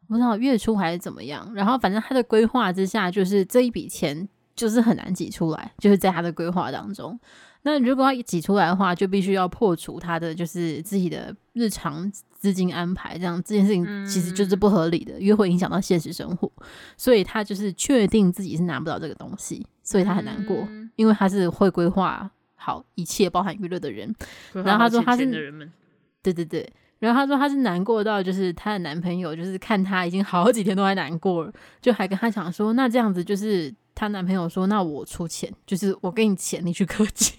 不知道月初还是怎么样，然后反正他的规划之下，就是这一笔钱就是很难挤出来，就是在他的规划当中。那如果要挤出来的话，就必须要破除他的就是自己的日常资金安排，这样这件事情其实就是不合理的，因为会影响到现实生活。所以他就是确定自己是拿不到这个东西，所以他很难过，因为他是会规划好一切包含娱乐的人。然后他说他是对对对，然后他说他是难过到就是他的男朋友就是看他已经好几天都还难过了，就还跟他讲说，那这样子就是。她男朋友说：“那我出钱，就是我给你钱，你去氪金，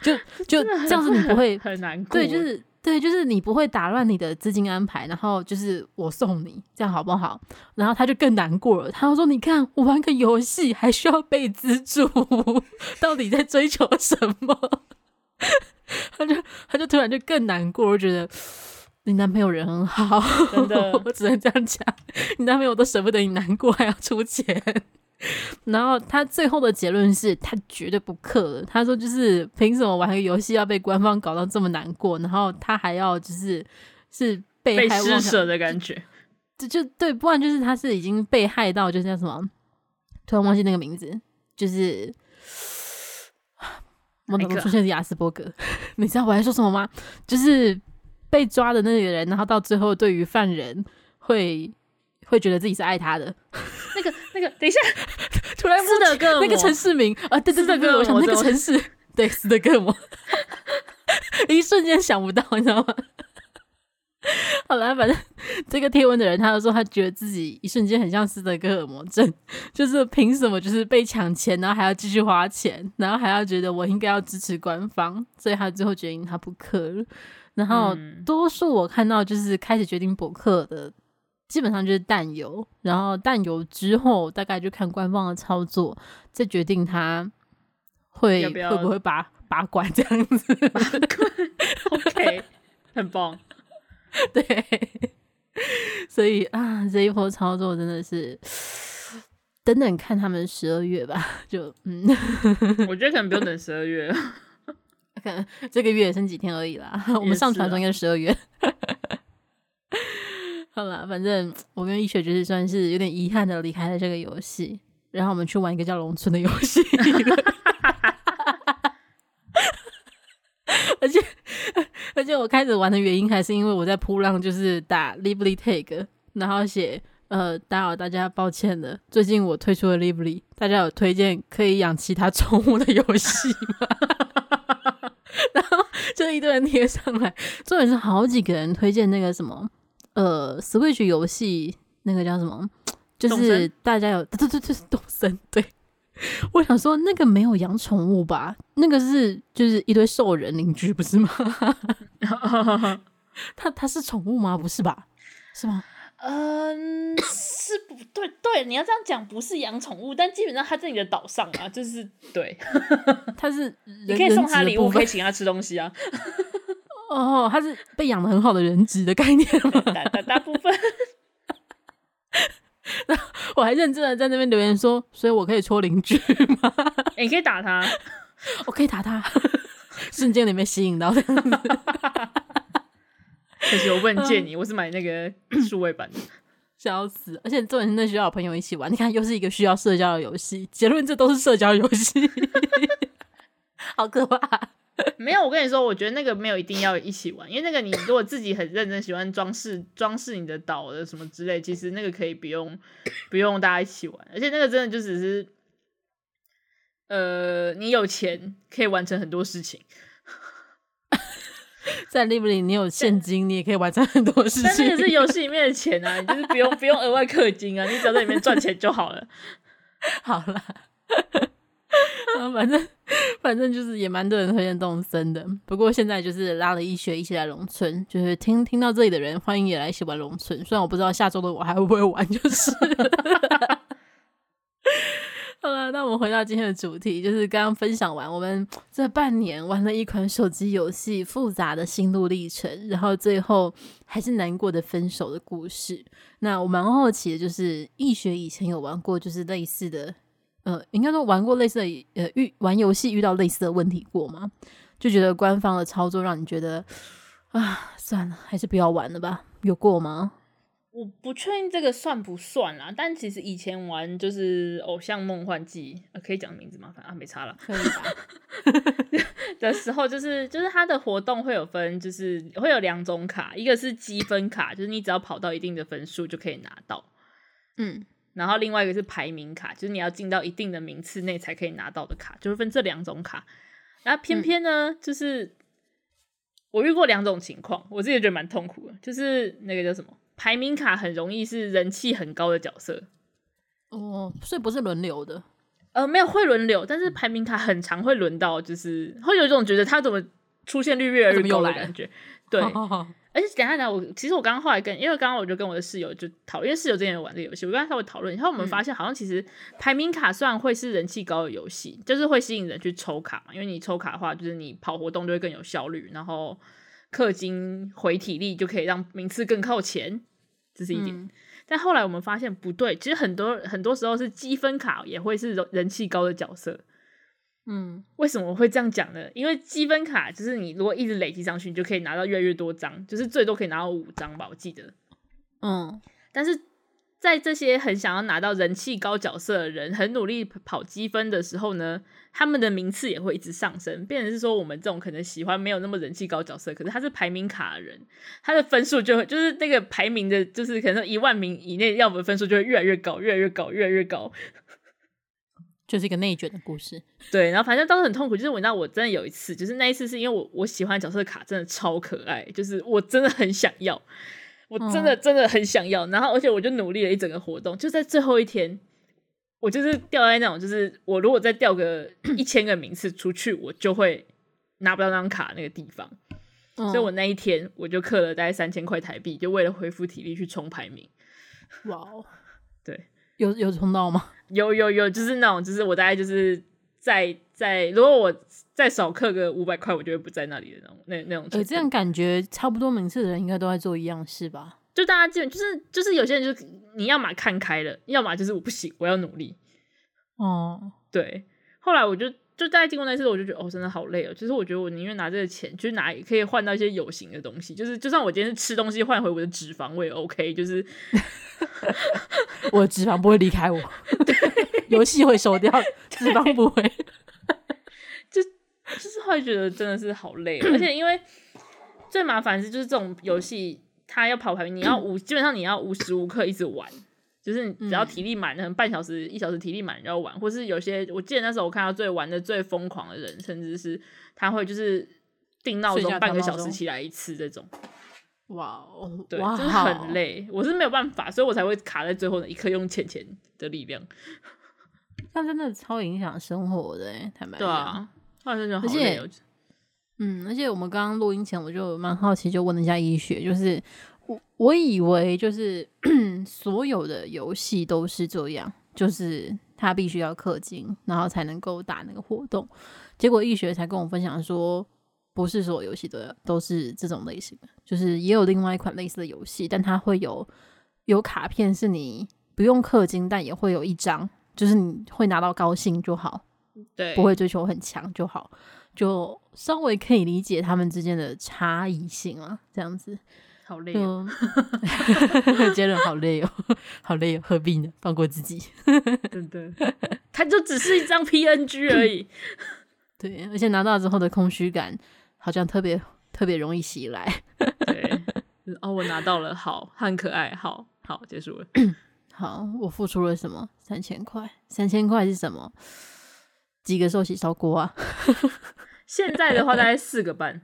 就就这样子，你不会很难过。对，就是对，就是你不会打乱你的资金安排，然后就是我送你，这样好不好？然后他就更难过了。他说：‘你看，我玩个游戏还需要被资助，(laughs) 到底在追求什么？’ (laughs) 他就他就突然就更难过，我觉得你男朋友人很好，真的，(laughs) 我只能这样讲。你男朋友都舍不得你难过，还要出钱。” (laughs) 然后他最后的结论是他绝对不氪了。他说就是凭什么玩个游戏要被官方搞到这么难过？然后他还要就是是被害被施舍的感觉，这就对，不然就是他是已经被害到，就是叫什么？突然忘记那个名字，就是我怎么出现是亚斯伯格？(laughs) 你知道我在说什么吗？就是被抓的那个人，然后到最后对于犯人会会觉得自己是爱他的。那个那个，等一下，(laughs) 突然斯德哥那个城市名啊，对对对对，我想那个城市，对斯德哥尔摩，(laughs) 一瞬间想不到，你知道吗？好了，反正这个贴文的人，他就说他觉得自己一瞬间很像斯德哥尔摩症，就是凭什么就是被抢钱，然后还要继续花钱，然后还要觉得我应该要支持官方，所以他最后决定他不氪了。然后多数我看到就是开始决定补课的。基本上就是淡游，然后淡游之后大概就看官方的操作，再决定他会会不会把把关这样子。，OK，(laughs) 很棒。对，(laughs) 所以啊，这一波操作真的是等等看他们十二月吧。就嗯，我觉得可能不用等十二月，(laughs) 可能这个月剩几天而已啦。我们上传中应该是十二月。好了，反正我跟一雪就是算是有点遗憾的离开了这个游戏，然后我们去玩一个叫《农村》的游戏，(laughs) 而且而且我开始玩的原因还是因为我在噗浪就是打 Lively Tag，然后写呃打扰大家抱歉的，最近我推出了 Lively，大家有推荐可以养其他宠物的游戏吗？(laughs) 然后就一堆人贴上来，重点是好几个人推荐那个什么。呃，Switch 游戏那个叫什么？就是大家有 (laughs) 对对对，动森。对，我想说那个没有养宠物吧？那个是就是一堆兽人邻居，不是吗？(laughs) 他他是宠物吗？不是吧？是吗？(laughs) 嗯，是不对，对，你要这样讲，不是养宠物，但基本上他在你的岛上啊，就是对，他是你可以送他礼物，可以请他吃东西啊。哦，他是被养的很好的人质的概念吗？大大大部分。(laughs) 我还认真的在那边留言说，所以我可以戳邻居吗？欸，你可以打他，(laughs) 我可以打他，瞬间里面吸引到这样子。(laughs) 可惜我不能借你，我是买那个 (clears throat) 数位版的，笑死！而且重点是那需要朋友一起玩，你看又是一个需要社交的游戏。结论，这都是社交游戏，好可怕。(laughs) 没有，我跟你说，我觉得那个没有一定要一起玩，因为那个你如果自己很认真喜欢装饰装饰你的岛的什么之类，其实那个可以不用不用大家一起玩，而且那个真的就只是，呃，你有钱可以完成很多事情，(laughs) 在 Live 你有现金，你也可以完成很多事情。但那个是游戏里面的钱啊，你就是不用不用额外氪金啊，你只要在里面赚钱就好了。(laughs) 好了。反正反正就是也蛮多人推荐动森的，不过现在就是拉了一学一起来农村，就是听听到这里的人，欢迎也来一起玩农村。虽然我不知道下周的我还会不会玩，就是。(laughs) 好了，那我们回到今天的主题，就是刚刚分享完我们这半年玩了一款手机游戏复杂的心路历程，然后最后还是难过的分手的故事。那我蛮好奇的，就是易学以前有玩过就是类似的。呃，应该说玩过类似的呃遇玩游戏遇到类似的问题过吗？就觉得官方的操作让你觉得啊，算了，还是不要玩了吧？有过吗？我不确定这个算不算啦，但其实以前玩就是《偶像梦幻祭》呃，可以讲名字吗？反正啊，没差了。可以 (laughs) 的时候就是就是它的活动会有分，就是会有两种卡，一个是积分卡，就是你只要跑到一定的分数就可以拿到。嗯。然后另外一个是排名卡，就是你要进到一定的名次内才可以拿到的卡，就是分这两种卡。然后偏偏呢，嗯、就是我遇过两种情况，我自己觉得蛮痛苦的。就是那个叫什么排名卡，很容易是人气很高的角色。哦，所以不是轮流的？呃，没有会轮流，但是排名卡很常会轮到，就是会有一种觉得他怎么出现率越来越高的感觉。对。好好好而且等一下等下，我其实我刚刚后来跟，因为刚刚我就跟我的室友就讨论，因为室友之前有玩这个游戏，我跟他稍微讨论，然后我们发现好像其实排名卡虽然会是人气高的游戏，就是会吸引人去抽卡嘛，因为你抽卡的话，就是你跑活动就会更有效率，然后氪金回体力就可以让名次更靠前，这是一点。嗯、但后来我们发现不对，其实很多很多时候是积分卡也会是人气高的角色。嗯，为什么会这样讲呢？因为积分卡就是你如果一直累积上去，你就可以拿到越来越多张，就是最多可以拿到五张吧，我记得。嗯，但是在这些很想要拿到人气高角色的人，很努力跑积分的时候呢，他们的名次也会一直上升。变成是说，我们这种可能喜欢没有那么人气高角色，可是他是排名卡的人，他的分数就会就是那个排名的，就是可能一万名以内要的分数就会越来越高，越来越高，越来越高。就是一个内卷的故事，(laughs) 对，然后反正当时很痛苦。就是我知道，我真的有一次，就是那一次是因为我我喜欢角色卡真的超可爱，就是我真的很想要，我真的真的很想要。然后而且我就努力了一整个活动，就在最后一天，我就是掉在那种，就是我如果再掉个 (clears throat) 一千个名次出去，我就会拿不到那张卡那个地方。所以我那一天我就氪了大概三千块台币，就为了恢复体力去冲排名。哇哦，(laughs) 对。有有冲到吗？有有有，就是那种，就是我大概就是在在，如果我再少刻个五百块，我就会不在那里的那种那那种。呃，这样感觉差不多名次的人应该都在做一样事吧？就大家基本就是就是有些人就是你要么看开了，要么就是我不行，我要努力。哦，对。后来我就就大概经过那次，我就觉得哦，真的好累哦。就是我觉得我宁愿拿这个钱，就是拿可以换到一些有形的东西，就是就算我今天是吃东西换回我的脂肪，我也 OK。就是。(laughs) 我的脂肪不会离开我，(laughs) 游戏会收掉，脂肪不会。(laughs) 就就是会觉得真的是好累，(clears throat) 而且因为最麻烦是就是这种游戏，它要跑排名，你要无基本上你要无时无刻一直玩，就是只要体力满，可能半小时一小时体力满要玩，或是有些我记得那时候我看到最玩的最疯狂的人，甚至是他会就是定闹钟半个小时起来一次这种。哇哦，对，真的很累，我是没有办法，所以我才会卡在最后那一刻，用浅浅的力量。那真的超影响生活的，坦白讲。对啊，而且，嗯，而且我们刚刚录音前，我就蛮好奇，就问了一下医学，就是我我以为就是 (clears throat) 所有的游戏都是这样，就是他必须要氪金，然后才能够打那个活动。结果易学才跟我分享说，不是所有游戏都都是这种类型的，就是也有另外一款类似的游戏，但它会有有卡片，是你不用氪金，但也会有一张，就是你会拿到高兴就好，对，不会追求很强就好，就稍微可以理解他们之间的差异性啊，这样子。好累哦，(laughs) 觉得好累哦，(laughs) 好累哦，何必呢？放过自己，(laughs) 真的，它就只是一张 PNG 而已。对，而且拿到之后的空虚感，好像特别特别容易袭来。对，哦，我拿到了，好，很可爱，好好，结束了。(coughs) 好，我付出了什么？三千块，三千块是什么？几个寿喜烧锅啊？现在的话大概四个半。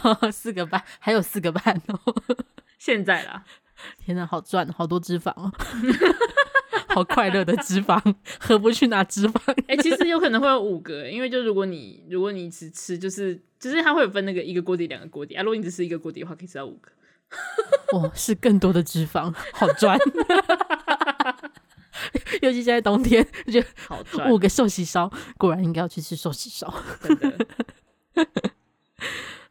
(laughs) 四个半，还有四个半哦。(laughs) 现在啦，天哪，好赚，好多脂肪哦，(laughs) 好快乐的脂肪，何不去拿脂肪？哎、欸，其实有可能会有五个，因为就如果你如果你只吃，就是就是它会有分那个一个锅底、两个锅底啊。如果你只吃一个锅底的话，可以吃到五个。哦，是更多的脂肪，好赚。尤其现在冬天，就好赚。五个寿喜烧，果然应该要去吃寿喜烧。真的。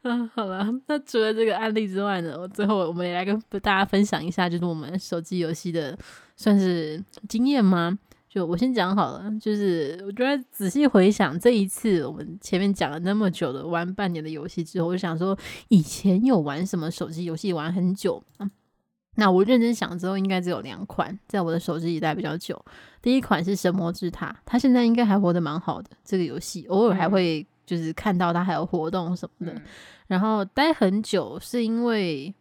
嗯，(laughs) 好了，那除了这个案例之外呢，我最后我们也来跟大家分享一下，就是我们手机游戏的算是经验吗？就我先讲好了，就是我觉得仔细回想这一次我们前面讲了那么久的玩半年的游戏之后，我就想说以前有玩什么手机游戏玩很久啊？那我认真想之后，应该只有两款在我的手机里待比较久。第一款是《神魔之塔》，它现在应该还活得蛮好的。这个游戏偶尔还会。就是看到他还有活动什么的，嗯、然后待很久是因为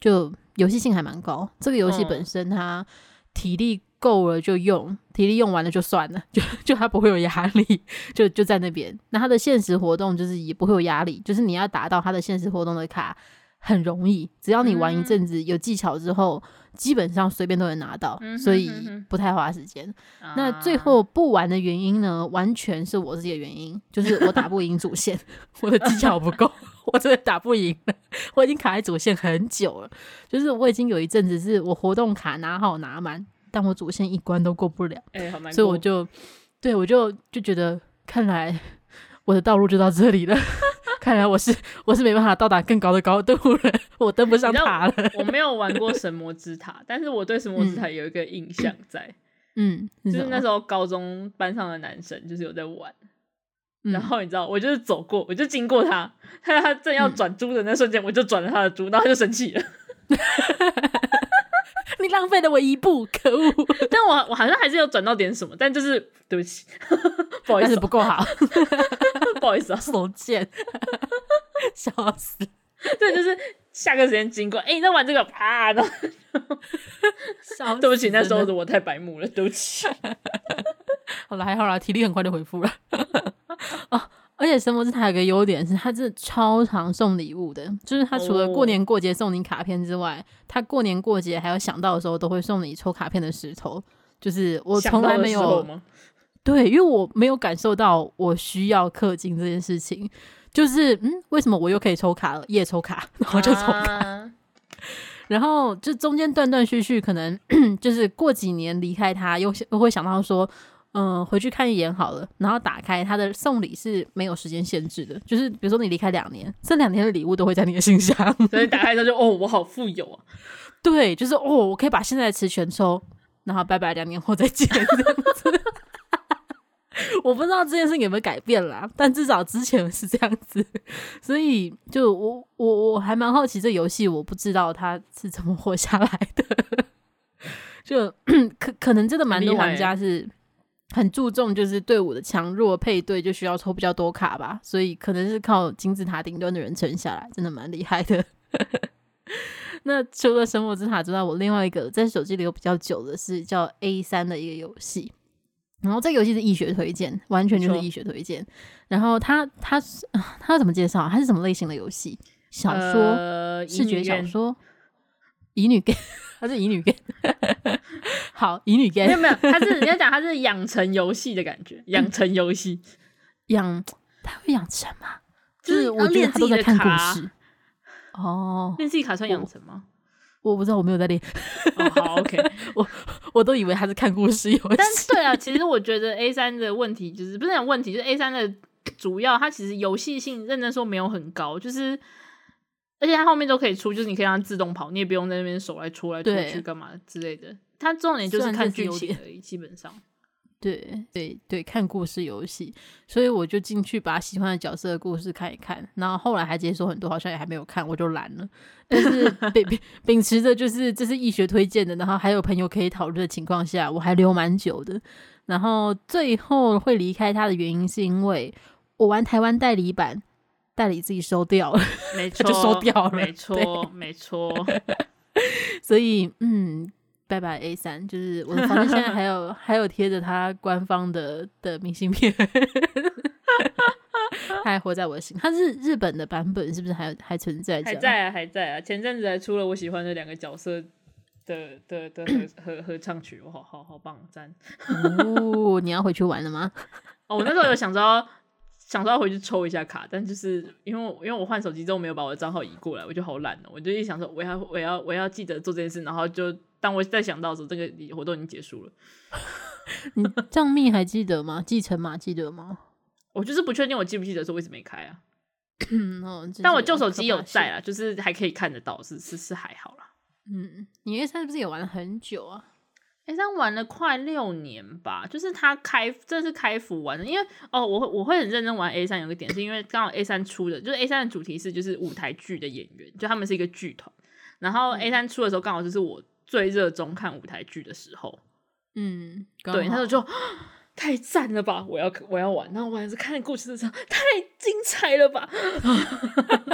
就游戏性还蛮高。这个游戏本身它体力够了就用，嗯、体力用完了就算了，就就它不会有压力，就就在那边。那它的现实活动就是也不会有压力，就是你要达到它的现实活动的卡很容易，只要你玩一阵子有技巧之后。嗯基本上随便都能拿到，所以不太花时间。嗯、那最后不玩的原因呢？完全是我自己的原因，就是我打不赢主线，(laughs) 我的技巧不够，我真的打不赢了。我已经卡在主线很久了，就是我已经有一阵子是我活动卡拿好拿满，但我主线一关都过不了。所以我就对我就就觉得，看来我的道路就到这里了。看来我是 (laughs) 我是没办法到达更高的高度了，(laughs) 我登不上塔了。我没有玩过神魔之塔，(laughs) 但是我对神魔之塔有一个印象在，嗯，就是那时候高中班上的男生就是有在玩，嗯、然后你知道，我就是走过，我就经过他，他他正要转猪的那瞬间，我就转了他的猪，然后他就生气了。你浪费了我一步，可恶！(laughs) 但我我好像还是有转到点什么，但就是对不起，(laughs) 不好意思，不够好，(laughs) 不好意思啊，手贱，笑死！对，就是下个时间经过，哎、欸，你在玩这个，啪！对不起，那时候的我太白目了，对不起。好了，还好啦，体力很快就恢复了。哦而且神魔之塔有个优点是，它是超常送礼物的。就是它除了过年过节送你卡片之外，它、oh. 过年过节还有想到的时候都会送你抽卡片的石头。就是我从来没有，对，因为我没有感受到我需要氪金这件事情。就是嗯，为什么我又可以抽卡了？夜抽卡，然后就抽卡，uh. 然后就中间断断续续，可能 (clears throat) 就是过几年离开他，又又会想到说。嗯，回去看一眼好了，然后打开他的送礼是没有时间限制的，就是比如说你离开两年，这两年的礼物都会在你的信箱，(laughs) 所以打开之后就哦，我好富有啊，对，就是哦，我可以把现在的词全抽，然后拜拜，两年后再见这样子。(laughs) 我不知道这件事情有没有改变啦，但至少之前是这样子，所以就我我我还蛮好奇这游戏，我不知道它是怎么活下来的，(laughs) 就 (clears throat) 可可能真的蛮多玩家是。很注重就是队伍的强弱配对，就需要抽比较多卡吧，所以可能是靠金字塔顶端的人撑下来，真的蛮厉害的。(laughs) 那除了神魔之塔之外，我另外一个在手机里有比较久的是叫 A 三的一个游戏，然后这个游戏是易学推荐，完全就是易学推荐。然后它它是它要怎么介绍？它是什么类型的游戏？小说、呃、视觉小说、乙女 game。(laughs) 它是乙女 game，好，乙女 game 没有没有，他是你要讲他是养成游戏的感觉，养成游戏养，他会养成吗？就是我练自己的卡哦，练自己卡算养成吗？我不知道，我没有在练。哦，好，OK，(laughs) 我我都以为他是看故事游戏。但对啊，其实我觉得 A 三的问题就是不是讲问题，就是 A 三的主要它其实游戏性认真说没有很高，就是而且它后面都可以出，就是你可以让它自动跑，你也不用在那边手来戳来戳去干嘛之类的。它重点就是看剧情而已，基本上。(laughs) 对对对，看故事游戏，所以我就进去把喜欢的角色的故事看一看，然后后来还解说很多，好像也还没有看，我就懒了。但是 (laughs) 秉秉秉持着就是这是易学推荐的，然后还有朋友可以讨论的情况下，我还留蛮久的。然后最后会离开它的原因是因为我玩台湾代理版，代理自己收掉了，没 (laughs) 错，就收掉了，没错，没错。(laughs) 所以嗯。拜拜 A 三，就是我的房间现在还有 (laughs) 还有贴着他官方的的明信片，他还活在我的心。他是日本的版本，是不是还有还存在？还在啊，还在啊。前阵子还出了我喜欢的两个角色的的的合 (coughs) 合合唱曲，我好好好棒赞。哦，你要回去玩了吗？哦，我那时候有想着想说要回去抽一下卡，但就是因为因为我换手机之后没有把我的账号移过来，我就好懒哦。我就一想说我要我要我要记得做这件事，然后就。当我再想到的时候，这个活动已经结束了。(laughs) (laughs) 你账密还记得吗？继承码记得吗？我就是不确定，我记不记得说为什么没开啊？哦，但我旧手机有在啊，就是还可以看得到，是是是还好啦。嗯，你 A 三是不是也玩了很久啊？A 三玩了快六年吧，就是他开，这是开服玩的。因为哦，我会我会很认真玩 A 三，有个点是因为刚好 A 三出的，就是 A 三的主题是就是舞台剧的演员，就他们是一个剧团。然后 A 三出的时候，刚好就是我。最热衷看舞台剧的时候，嗯，对，那时候就太赞了吧！我要我要玩，然后我还是看故事的时候太精彩了吧！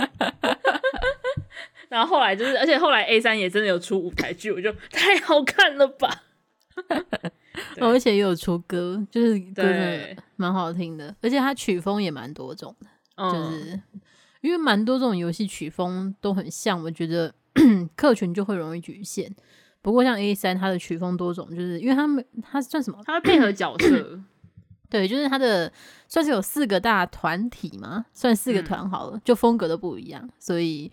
(laughs) 然后后来就是，而且后来 A 三也真的有出舞台剧，我就太好看了吧！(laughs) 而且也有出歌，就是歌蛮好听的，而且它曲风也蛮多种的，嗯、就是因为蛮多这种游戏曲风都很像，我觉得 (coughs) 客群就会容易局限。不过像 A 三，它的曲风多种，就是因为他们它算什么？它配合角色，对，就是它的算是有四个大团体嘛，算四个团好了，嗯、就风格都不一样，所以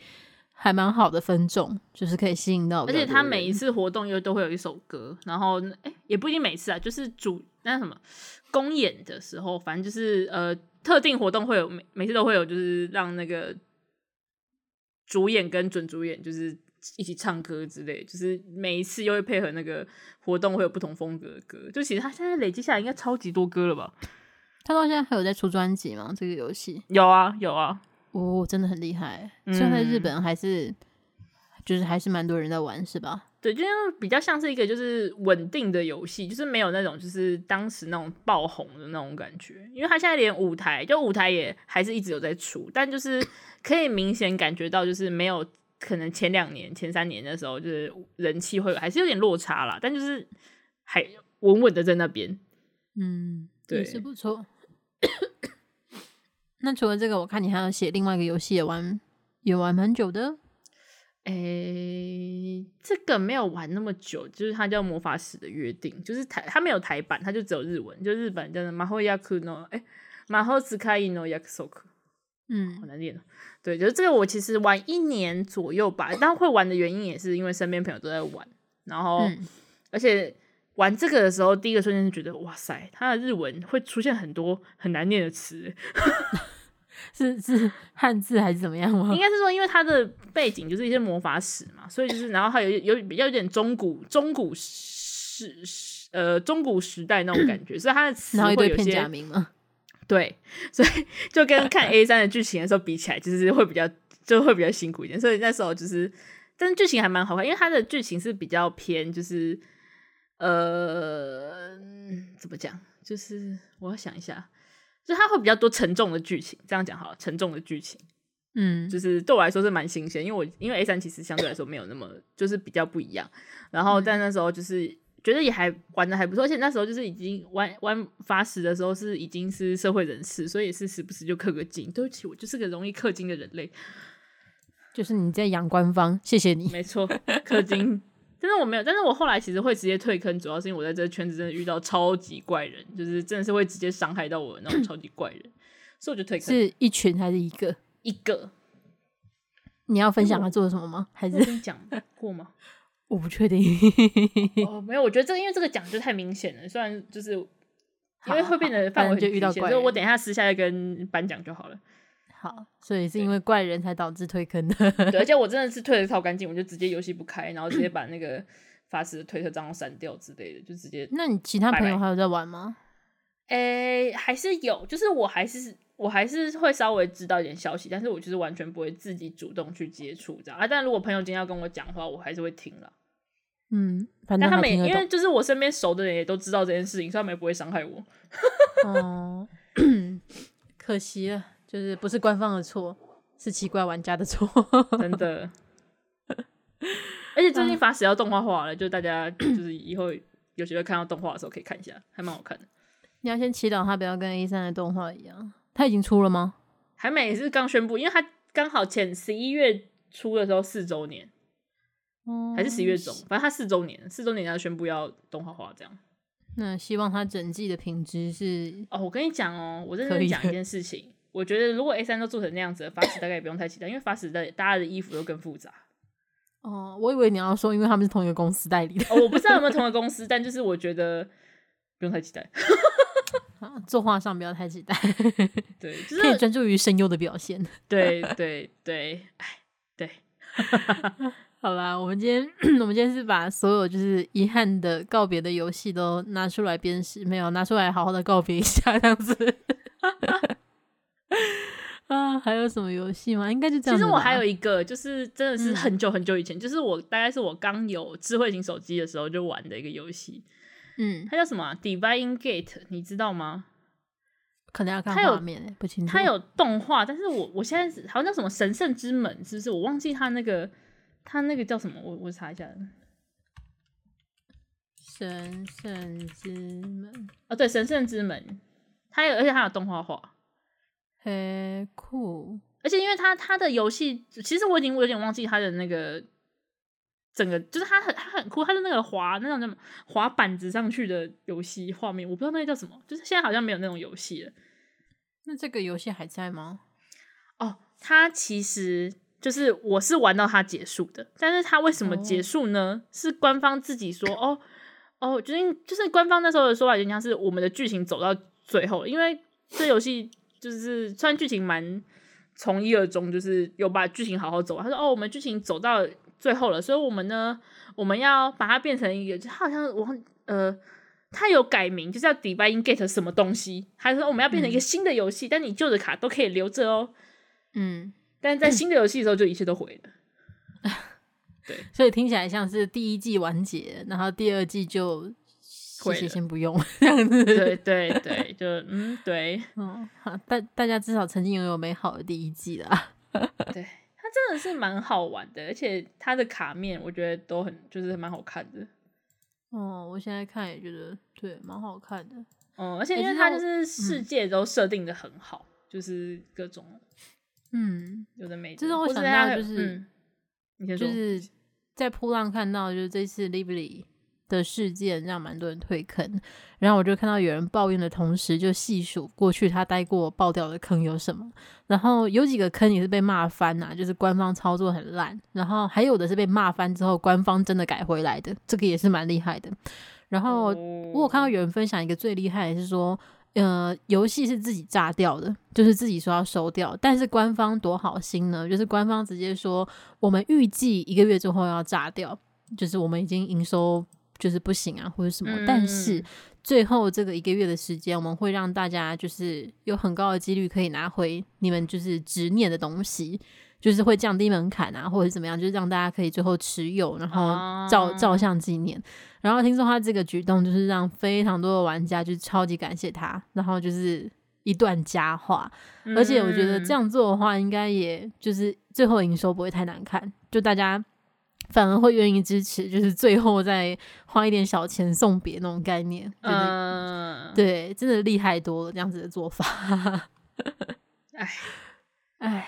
还蛮好的分众，就是可以吸引到。而且他每一次活动又都会有一首歌，然后哎、欸，也不一定每次啊，就是主那什么公演的时候，反正就是呃特定活动会有每每次都会有，就是让那个主演跟准主演就是。一起唱歌之类，就是每一次又会配合那个活动，会有不同风格的歌。就其实他现在累积下来应该超级多歌了吧？他到现在还有在出专辑吗？这个游戏有啊有啊，哦，真的很厉害。虽然在日本还是，就是还是蛮多人在玩，是吧？对，就比较像是一个就是稳定的游戏，就是没有那种就是当时那种爆红的那种感觉。因为他现在连舞台，就舞台也还是一直有在出，但就是可以明显感觉到就是没有。可能前两年、前三年的时候，就是人气会还是有点落差啦，但就是还稳稳的在那边。嗯，对，是不错。那除了这个，我看你还要写另外一个游戏，也玩也玩蛮久的。诶、欸，这个没有玩那么久，就是它叫《魔法使的约定》，就是台它没有台版，它就只有日文，就日本叫做《马后亚库诺》诶，《马后斯卡伊诺亚克索克》。嗯，好难念。对，就是这个，我其实玩一年左右吧。但会玩的原因也是因为身边朋友都在玩，然后、嗯、而且玩这个的时候，第一个瞬间是觉得哇塞，它的日文会出现很多很难念的词，(laughs) 是是汉字还是怎么样吗？(laughs) 应该是说，因为它的背景就是一些魔法史嘛，所以就是然后还有有比较有点中古中古时呃中古时代那种感觉，所以它的词会有些片假名吗？(laughs) 对，所以就跟看 A 三的剧情的时候比起来，就是会比较就会比较辛苦一点。所以那时候就是，但是剧情还蛮好看，因为它的剧情是比较偏，就是呃，怎么讲？就是我要想一下，就它会比较多沉重的剧情。这样讲好了，沉重的剧情，嗯，就是对我来说是蛮新鲜，因为我因为 A 三其实相对来说没有那么就是比较不一样。然后但那时候就是。觉得也还玩的还不错，而且那时候就是已经玩玩法使的时候是已经是社会人士，所以也是时不时就氪个金。对不起，我就是个容易氪金的人类。就是你在养官方，谢谢你。没错，氪金。但是我没有，但是我后来其实会直接退坑，主要是因为我在这个圈子真的遇到超级怪人，就是真的是会直接伤害到我的那种超级怪人，所以我就退坑。是一群还是一个？一个。你要分享他做了什么吗？还是讲过吗？(laughs) 我不确定。哦，没有，我觉得这个因为这个讲就太明显了，虽然就是因为会变得范围很就遇到怪人，所以我等一下私下再跟班讲就好了。好，所以是因为怪人才导致退坑的。对，而 (laughs) 且我真的是退的超干净，我就直接游戏不开，然后直接把那个法师的推特账号删掉之类的，就直接。那你其他朋友还有在玩吗？诶、欸，还是有，就是我还是我还是会稍微知道一点消息，但是我就是完全不会自己主动去接触这样啊。但如果朋友今天要跟我讲话，我还是会听了。嗯，反正他们因为就是我身边熟的人也都知道这件事情，所以他们也不会伤害我。(laughs) 哦，(coughs) 可惜了。就是不是官方的错，是奇怪玩家的错，(laughs) 真的。而且最近法使要动画化了，就大家 (clears throat) 就是以后有机会看到动画的时候可以看一下，还蛮好看的。你要先祈祷他不要跟 A 三的动画一样，他已经出了吗？还没，是刚宣布，因为他刚好前十一月初的时候四周年，嗯，还是十一月中，反正他四周年，四周年他宣布要动画化这样。那希望他整季的品质是哦，我跟你讲哦，我认真讲一件事情。我觉得如果 A 三都做成那样子的，法使大概也不用太期待，因为法使的大家的衣服都更复杂。哦，我以为你要说，因为他们是同一个公司代理的。哦，我不知道有没有同一个公司，但就是我觉得不用太期待。(laughs) 作画上不要太期待，(laughs) 对，就是、可以专注于声优的表现。对对对，哎，对。(laughs) 好啦，我们今天我们今天是把所有就是遗憾的告别的游戏都拿出来鞭尸，没有拿出来好好的告别一下，这样子。(laughs) 啊，还有什么游戏吗？应该就这样。其实我还有一个，就是真的是很久很久以前，嗯、就是我大概是我刚有智慧型手机的时候就玩的一个游戏。嗯，它叫什么、啊、？Divine Gate，你知道吗？可能要看画面、欸，不清楚。它有动画，但是我我现在好像叫什么神圣之门，是不是？我忘记它那个，它那个叫什么？我我查一下。神圣之门。哦，对，神圣之门。它有，而且它有动画化。嘿，酷！而且因为它它的游戏，其实我已经我有点忘记它的那个整个，就是它很它很酷，它的那个滑那种什么滑板子上去的游戏画面，我不知道那个叫什么，就是现在好像没有那种游戏了。那这个游戏还在吗？哦，它其实就是我是玩到它结束的，但是它为什么结束呢？哦、是官方自己说哦哦，就是就是官方那时候的说法，就像是我们的剧情走到最后，因为这游戏。就是虽然剧情蛮从一而终，就是有把剧情好好走。他说：“哦，我们剧情走到最后了，所以我们呢，我们要把它变成一个，就好像我呃，他有改名，就是要 Divine Gate 什么东西。他说我们要变成一个新的游戏，嗯、但你旧的卡都可以留着哦。嗯，但是在新的游戏的时候，就一切都毁了。(laughs) 嗯、对，所以听起来像是第一季完结，然后第二季就。”谢谢，先不用这样子。对对对，就嗯对，嗯好，大大家至少曾经拥有美好的第一季啦。对，它真的是蛮好玩的，而且它的卡面我觉得都很就是蛮好看的。(laughs) 哦，我现在看也觉得对，蛮好看的。嗯，而且因为它就是世界都设定的很好，嗯、就是各种嗯有的没的。这让我想到就是，嗯、你先就是在噗浪看到就是这次 Libry 的事件让蛮多人退坑，然后我就看到有人抱怨的同时，就细数过去他待过爆掉的坑有什么，然后有几个坑也是被骂翻呐、啊，就是官方操作很烂，然后还有的是被骂翻之后官方真的改回来的，这个也是蛮厉害的。然后我有看到有人分享一个最厉害的是说，呃，游戏是自己炸掉的，就是自己说要收掉，但是官方多好心呢，就是官方直接说我们预计一个月之后要炸掉，就是我们已经营收。就是不行啊，或者什么，嗯、但是最后这个一个月的时间，我们会让大家就是有很高的几率可以拿回你们就是执念的东西，就是会降低门槛啊，或者怎么样，就是让大家可以最后持有，然后照、啊、照相纪念。然后听说他这个举动就是让非常多的玩家就是超级感谢他，然后就是一段佳话。嗯、而且我觉得这样做的话，应该也就是最后营收不会太难看，就大家。反而会愿意支持，就是最后再花一点小钱送别那种概念。嗯，对，真的厉害多了这样子的做法。哎，哎，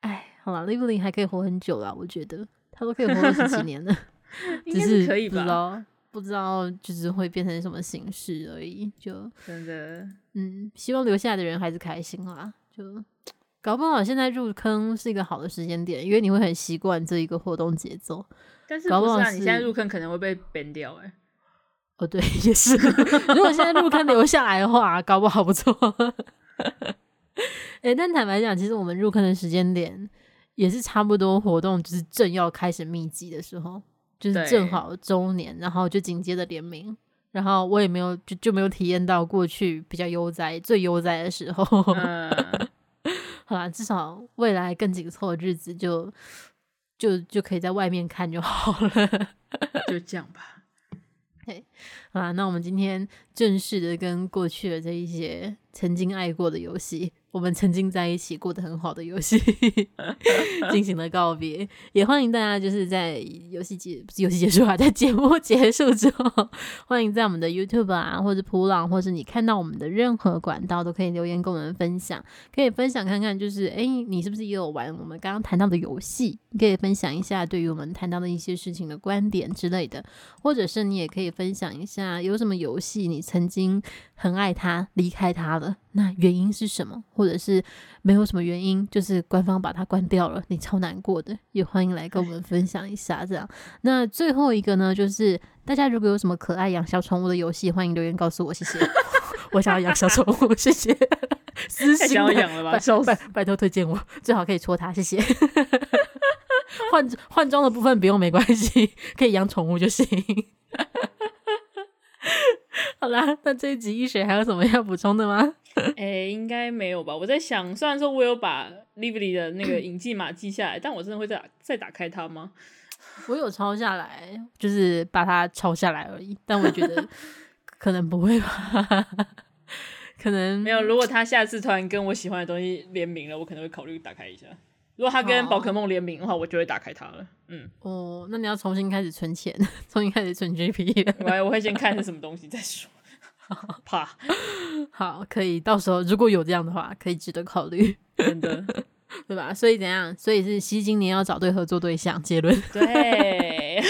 哎，好了，Lively 还可以活很久啦，我觉得他都可以活二十几年了，(laughs) 只是可以吧？不知道，不知道就是会变成什么形式而已。就真的，嗯，希望留下来的人还是开心啦。就搞不好现在入坑是一个好的时间点，因为你会很习惯这一个活动节奏。但是不是啊？你现在入坑可能会被 ban 掉哎、欸。哦，对，也是。如果现在入坑留下来的话，搞不好不错。哎、(laughs) 欸，但坦白讲，其实我们入坑的时间点也是差不多，活动就是正要开始密集的时候，就是正好周年，然后就紧接着联名，然后我也没有就就没有体验到过去比较悠哉、最悠哉的时候。嗯、(laughs) 好啦，至少未来更紧凑的日子就就就可以在外面看就好了，(laughs) 就这样吧。嘿，好啦，那我们今天正式的跟过去的这一些曾经爱过的游戏。我们曾经在一起过得很好的游戏 (laughs) 进行了告别，也欢迎大家就是在游戏结游戏结束啊，在节目结束之后，欢迎在我们的 YouTube 啊，或者普朗，或是你看到我们的任何管道都可以留言跟我们分享，可以分享看看，就是哎，你是不是也有玩我们刚刚谈到的游戏？你可以分享一下对于我们谈到的一些事情的观点之类的，或者是你也可以分享一下有什么游戏你曾经很爱它，离开它了，那原因是什么？或者是没有什么原因，就是官方把它关掉了，你超难过的，也欢迎来跟我们 (laughs) 分享一下。这样，那最后一个呢，就是大家如果有什么可爱养小宠物的游戏，欢迎留言告诉我，谢谢。(laughs) 我想要养小宠物，谢谢。私信要养了吧，拜拜拜托推荐我，最好可以戳它，谢谢。(laughs) 换换装的部分不用，没关系，可以养宠物就行。(laughs) 好啦，那这一集医学还有什么要补充的吗？(laughs) 诶、欸，应该没有吧。我在想，虽然说我有把 Lively 的那个影记码记下来，但我真的会再再打开它吗？(laughs) 我有抄下来，就是把它抄下来而已。但我觉得可能不会吧，可能没有。如果他下次突然跟我喜欢的东西联名了，我可能会考虑打开一下。如果他跟宝可梦联名的话，我就会打开它了。嗯，哦，那你要重新开始存钱，(laughs) 重新开始存 GP。我我会先看是什么东西再说。怕，好，可以，到时候如果有这样的话，可以值得考虑，真的，(laughs) 对吧？所以怎样？所以是吸今年要找对合作对象，结论对，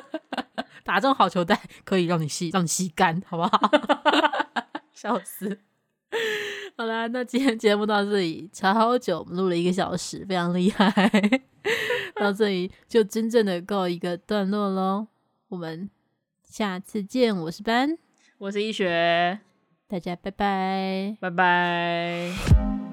(laughs) 打中好球带可以让你吸，让你吸干，好不好？笑死！(laughs) 好啦，那今天节目到这里，超好久，我们录了一个小时，非常厉害。到这里就真正的告一个段落喽，我们下次见，我是班。我是医学，大家拜拜，拜拜。